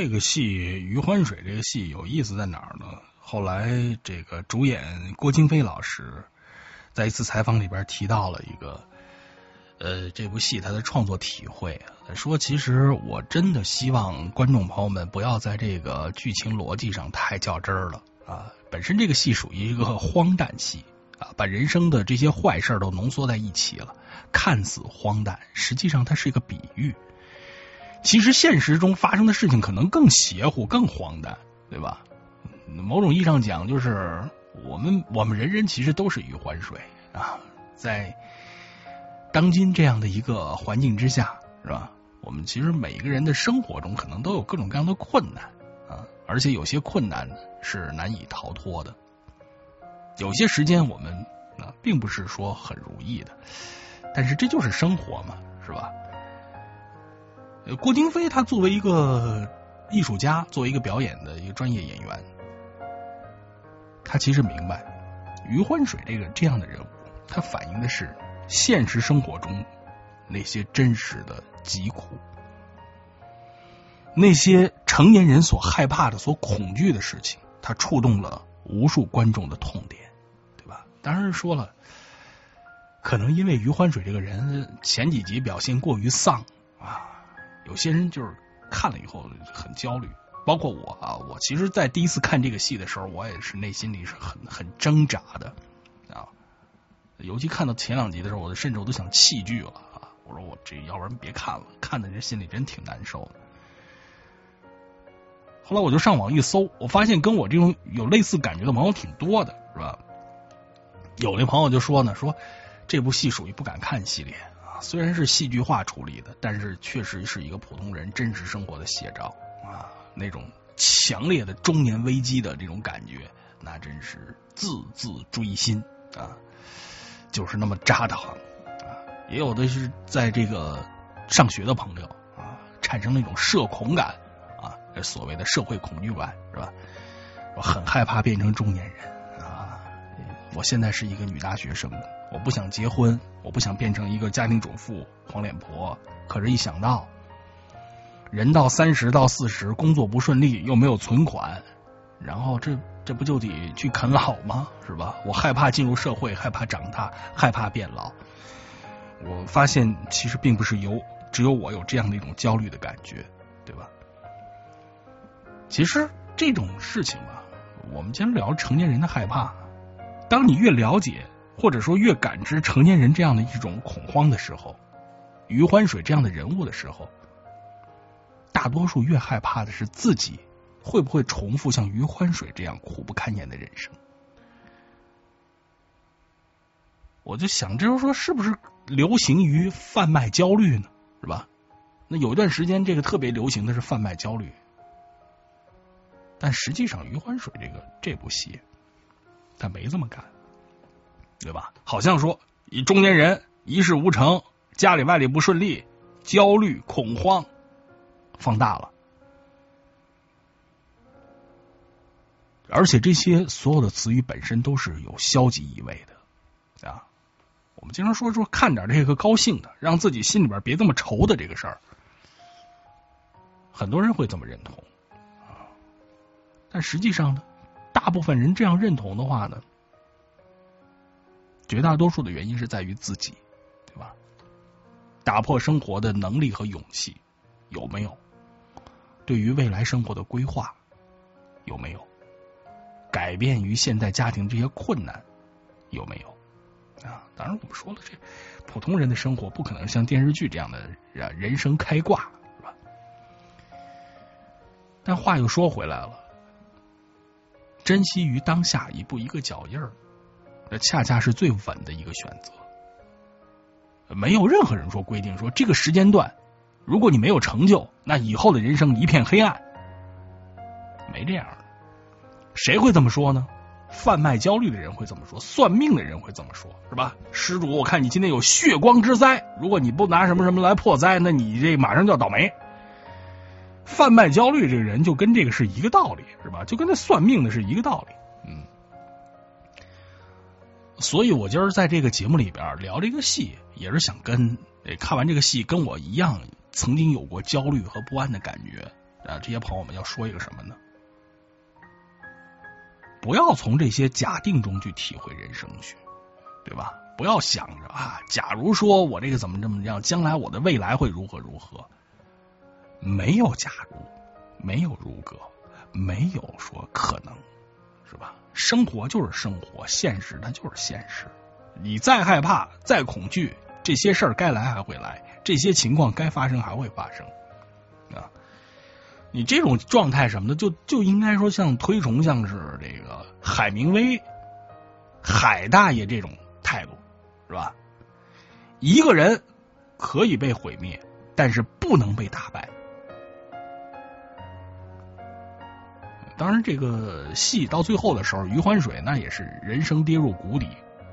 这个戏《余欢水》这个戏有意思在哪儿呢？后来这个主演郭京飞老师在一次采访里边提到了一个，呃，这部戏他的创作体会，说其实我真的希望观众朋友们不要在这个剧情逻辑上太较真儿了啊。本身这个戏属于一个荒诞戏啊，把人生的这些坏事都浓缩在一起了，看似荒诞，实际上它是一个比喻。其实现实中发生的事情可能更邪乎、更荒诞，对吧？某种意义上讲，就是我们我们人人其实都是余欢水啊，在当今这样的一个环境之下，是吧？我们其实每个人的生活中可能都有各种各样的困难啊，而且有些困难是难以逃脱的。有些时间我们啊并不是说很如意的，但是这就是生活嘛，是吧？郭京飞他作为一个艺术家，作为一个表演的一个专业演员，他其实明白余欢水这个这样的人物，他反映的是现实生活中那些真实的疾苦，那些成年人所害怕的、所恐惧的事情，他触动了无数观众的痛点，对吧？当然说了，可能因为余欢水这个人前几集表现过于丧啊，有些人就是看了以后很焦虑，包括我啊。我其实，在第一次看这个戏的时候，我也是内心里是很很挣扎的啊。尤其看到前两集的时候，我甚至我都想弃剧了啊。我说我这要不然别看了，看的人心里真挺难受的。后来我就上网一搜，我发现跟我这种有类似感觉的朋友挺多的，是吧？有的朋友就说呢，说这部戏属于不敢看系列，虽然是戏剧化处理的，但是确实是一个普通人真实生活的写照啊，那种强烈的中年危机的这种感觉，那真是字字锥心啊，就是那么扎的慌啊。也有的是在这个上学的朋友啊，产生那种社恐感啊。所谓的社会恐惧感是吧？我很害怕变成中年人啊！我现在是一个女大学生，我不想结婚，我不想变成一个家庭主妇、黄脸婆。可是，一想到人到三十到四十，工作不顺利，又没有存款，然后这这不就得去啃老吗？是吧？我害怕进入社会，害怕长大，害怕变老。我发现，其实并不是有只有我有这样的一种焦虑的感觉，对吧？其实这种事情吧，我们今天聊成年人的害怕。当你越了解或者说越感知成年人这样的一种恐慌的时候，余欢水这样的人物的时候，大多数越害怕的是自己会不会重复像余欢水这样苦不堪言的人生。我就想，这就是说，是不是流行于贩卖焦虑呢？是吧？那有一段时间，这个特别流行的是贩卖焦虑。但实际上，余欢水这个这部戏，他没这么干，对吧？好像说，以中年人一事无成，家里外里不顺利，焦虑恐慌放大了，而且这些所有的词语本身都是有消极意味的啊。我们经常说说看点这个高兴的，让自己心里边别这么愁的这个事儿，很多人会这么认同啊。但实际上呢，大部分人这样认同的话呢，绝大多数的原因是在于自己，对吧？打破生活的能力和勇气有没有？对于未来生活的规划有没有？改变于现代家庭这些困难有没有？啊，当然我们说了，这普通人的生活不可能像电视剧这样的人生开挂，是吧？但话又说回来了。珍惜于当下，一步一个脚印儿，那恰恰是最稳的一个选择。没有任何人说规定说这个时间段，如果你没有成就，那以后的人生一片黑暗。没这样的，谁会这么说呢？贩卖焦虑的人会这么说，算命的人会这么说，是吧？施主，我看你今天有血光之灾，如果你不拿什么什么来破灾，那你这马上就要倒霉。贩卖焦虑这个人就跟这个是一个道理，是吧？就跟那算命的是一个道理，所以我今儿在这个节目里边聊这个戏，也是想跟看完这个戏跟我一样曾经有过焦虑和不安的感觉啊，这些朋友们要说一个什么呢？不要从这些假定中去体会人生去，对吧？不要想着啊，假如说我这个怎么怎么样，将来我的未来会如何如何。没有假如，没有如果，没有说可能，是吧？生活就是生活，现实它就是现实。你再害怕、再恐惧，这些事儿该来还会来，这些情况该发生还会发生啊。你这种状态什么的，就就应该说像推崇像是这个海明威、海大爷这种态度，是吧？一个人可以被毁灭，但是不能被打败。当然，这个戏到最后的时候，余欢水那也是人生跌入谷底，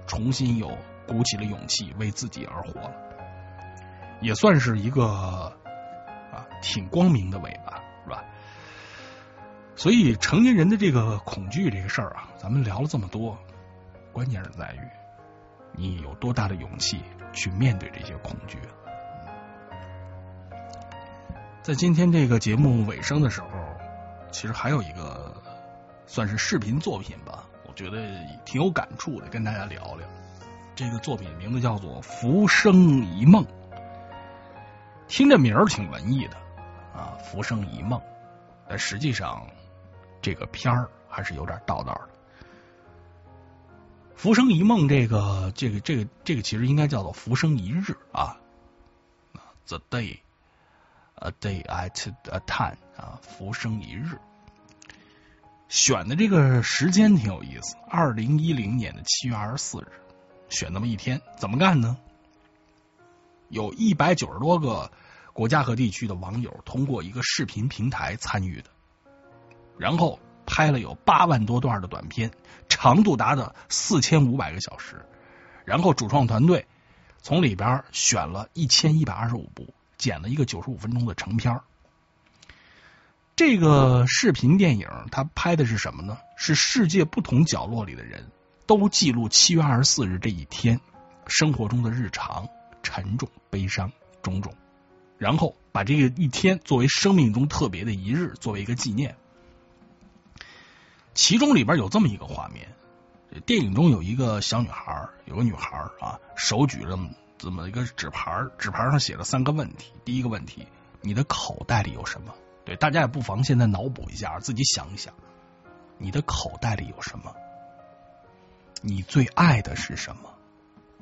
重新又鼓起了勇气，为自己而活了，也算是一个啊挺光明的尾巴，是吧？所以成年人的这个恐惧这个事儿啊，咱们聊了这么多，关键是在于你有多大的勇气去面对这些恐惧。在今天这个节目尾声的时候。其实还有一个算是视频作品吧，我觉得挺有感触的，跟大家聊聊。这个作品名字叫做《浮生一梦》，听这名儿挺文艺的啊，《浮生一梦》，但实际上这个片儿还是有点道道的。《浮生一梦》这个这个这个这个其实应该叫做《浮生一日》啊，The Day。A day at a time 啊，浮生一日。选的这个时间挺有意思，二零一零年的七月二十四日，选那么一天，怎么干呢？有一百九十多个国家和地区的网友通过一个视频平台参与的，然后拍了有八万多段的短片，长度达到四千五百个小时，然后主创团队从里边选了一千一百二十五部。剪了一个九十五分钟的成片这个视频电影它拍的是什么呢？是世界不同角落里的人都记录七月二十四日这一天生活中的日常、沉重、悲伤种种，然后把这个一天作为生命中特别的一日，作为一个纪念。其中里边有这么一个画面：电影中有一个小女孩，有个女孩啊，手举着。这么一个纸牌，纸牌上写了三个问题。第一个问题，你的口袋里有什么？对，大家也不妨现在脑补一下，自己想一想，你的口袋里有什么？你最爱的是什么？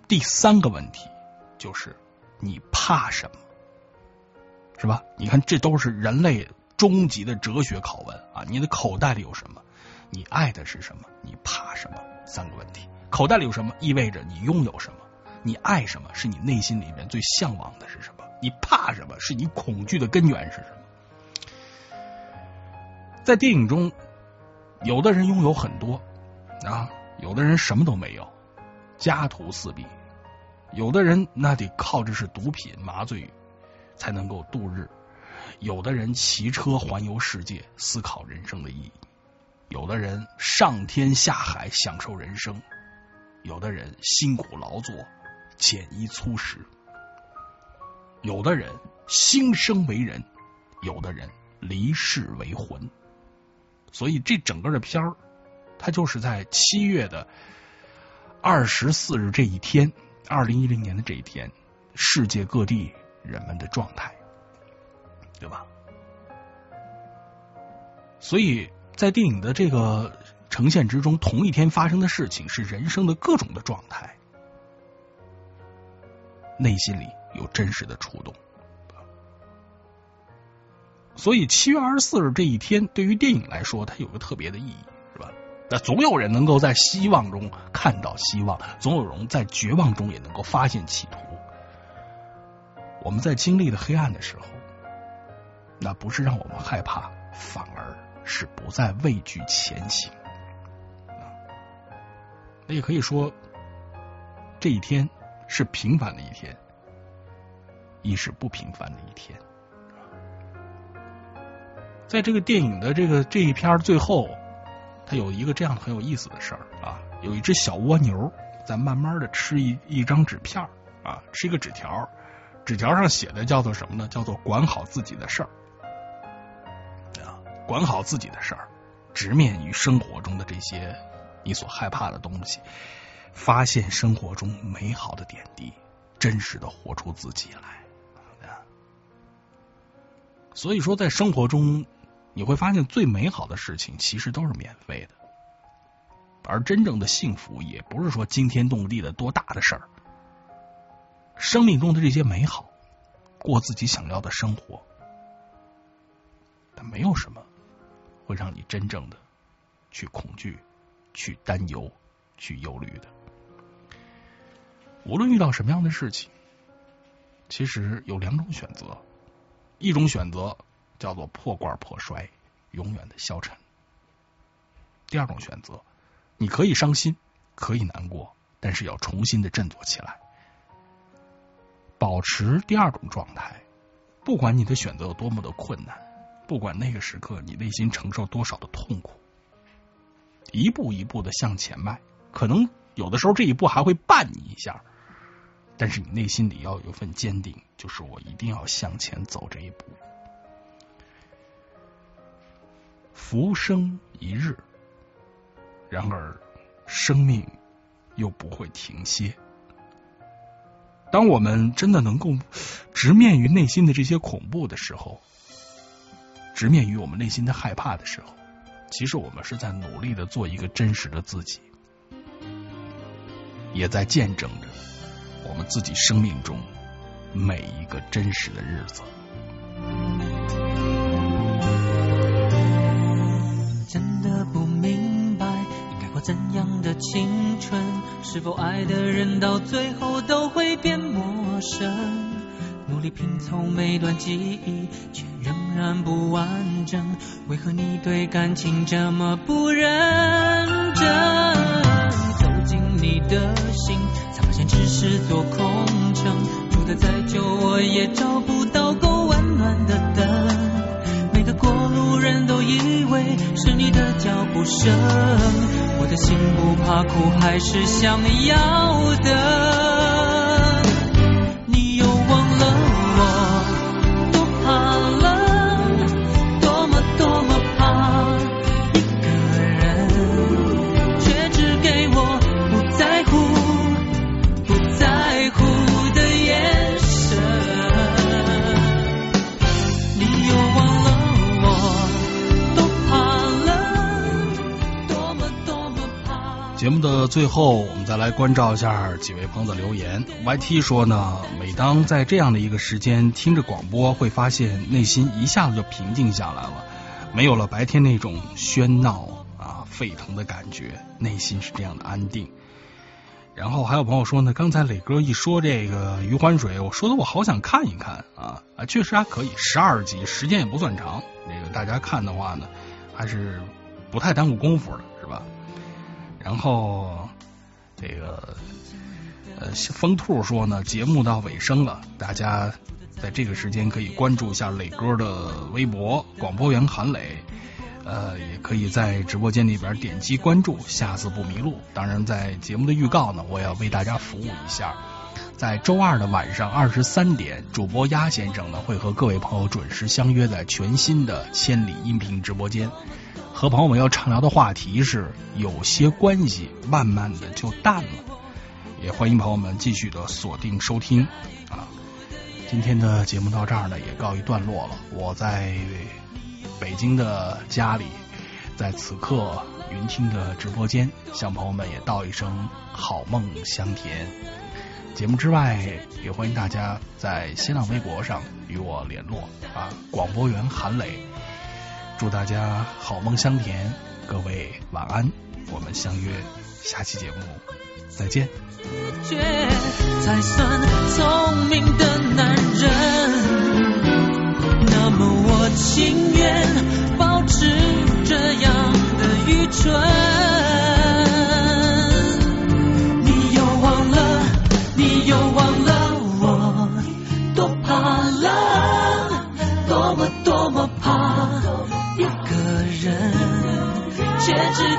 第三个问题就是你怕什么？是吧？你看，这都是人类终极的哲学拷问啊！你的口袋里有什么？你爱的是什么？你怕什么？三个问题，口袋里有什么，意味着你拥有什么？你爱什么？是你内心里面最向往的是什么？你怕什么？是你恐惧的根源是什么？在电影中，有的人拥有很多啊，有的人什么都没有，家徒四壁；有的人那得靠着是毒品麻醉才能够度日；有的人骑车环游世界，思考人生的意义；有的人上天下海享受人生；有的人辛苦劳作。简衣粗食，有的人新生为人，有的人离世为魂。所以这整个的片儿，它就是在七月的二十四日这一天，二零一零年的这一天，世界各地人们的状态，对吧？所以在电影的这个呈现之中，同一天发生的事情是人生的各种的状态。内心里有真实的触动，所以七月二十四日这一天对于电影来说，它有个特别的意义，是吧？那总有人能够在希望中看到希望，总有人在绝望中也能够发现企图。我们在经历了黑暗的时候，那不是让我们害怕，反而是不再畏惧前行。那也可以说，这一天。是平凡的一天，亦是不平凡的一天。在这个电影的这个这一篇最后，它有一个这样很有意思的事儿啊，有一只小蜗牛在慢慢的吃一一张纸片儿啊，吃一个纸条，纸条上写的叫做什么呢？叫做管好自己的事儿啊，管好自己的事儿，直面于生活中的这些你所害怕的东西。发现生活中美好的点滴，真实的活出自己来。所以说，在生活中，你会发现最美好的事情其实都是免费的。而真正的幸福也不是说惊天动地的多大的事儿，生命中的这些美好，过自己想要的生活，但没有什么会让你真正的去恐惧、去担忧、去忧虑的。无论遇到什么样的事情，其实有两种选择，一种选择叫做破罐破摔，永远的消沉；第二种选择。你可以伤心，可以难过，但是要重新的振作起来，保持第二种状态。不管你的选择有多么的困难，不管那个时刻你内心承受多少的痛苦，一步一步的向前迈。可能有的时候这一步还会绊你一下，但是你内心里要有一份坚定，就是我一定要向前走这一步。浮生一日。然而，生命又不会停歇。当我们真的能够直面于内心的这些恐怖的时候，直面于我们内心的害怕的时候，其实我们是在努力的做一个真实的自己，也在见证着我们自己生命中每一个真实的日子。真的不明白，该过怎样的青春？是否爱的人到最后都会变陌生？努力拼凑每段记忆，却仍然不完整。为何你对感情这么不认真？走进你的心，只是座空城。住得再久，我也找不到够温暖的灯。每个过路人都以为是你的脚步声，我的心不怕苦，还是想要等。最后，我们再来关照一下几位朋友的留言。YT 说呢，每当在这样的一个时间听着广播，会发现内心一下子就平静下来了，没有了白天那种喧闹啊沸腾的感觉，内心是这样的安定。然后还有朋友说呢，刚才磊哥一说这个余欢水，我说的我好想看一看啊啊，确实还可以，十二集时间也不算长，这个大家看的话呢，还是不太耽误功夫的，然后，这个呃，风兔说呢，节目到尾声了，大家在这个时间可以关注一下磊哥的微博，广播员韩磊，呃，也可以在直播间里边点击关注，下次不迷路。当然，在节目的预告呢，我要为大家服务一下，在周二的晚上二十三点，主播鸭先生呢会和各位朋友准时相约在全新的千里音频直播间。和朋友们要畅聊的话题是有些关系慢慢的就淡了，也欢迎朋友们继续的锁定收听啊。今天的节目到这儿呢也告一段落了，我在北京的家里，在此刻云听的直播间向朋友们也道一声好梦香甜。节目之外，也欢迎大家在新浪微博上与我联络啊，广播员韩磊。祝大家好梦香甜，各位晚安，我们相约下期节目再见。才算聪明的男人，那么我情愿保持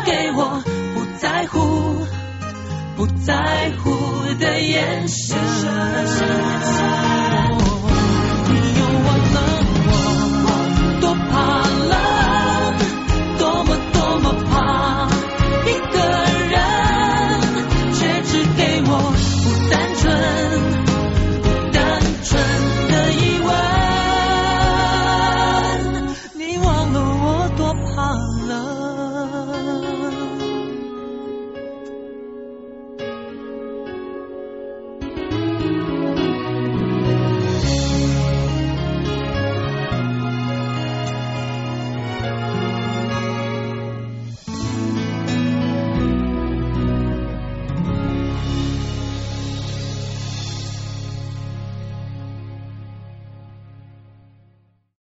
给我不在乎、不在乎的眼神。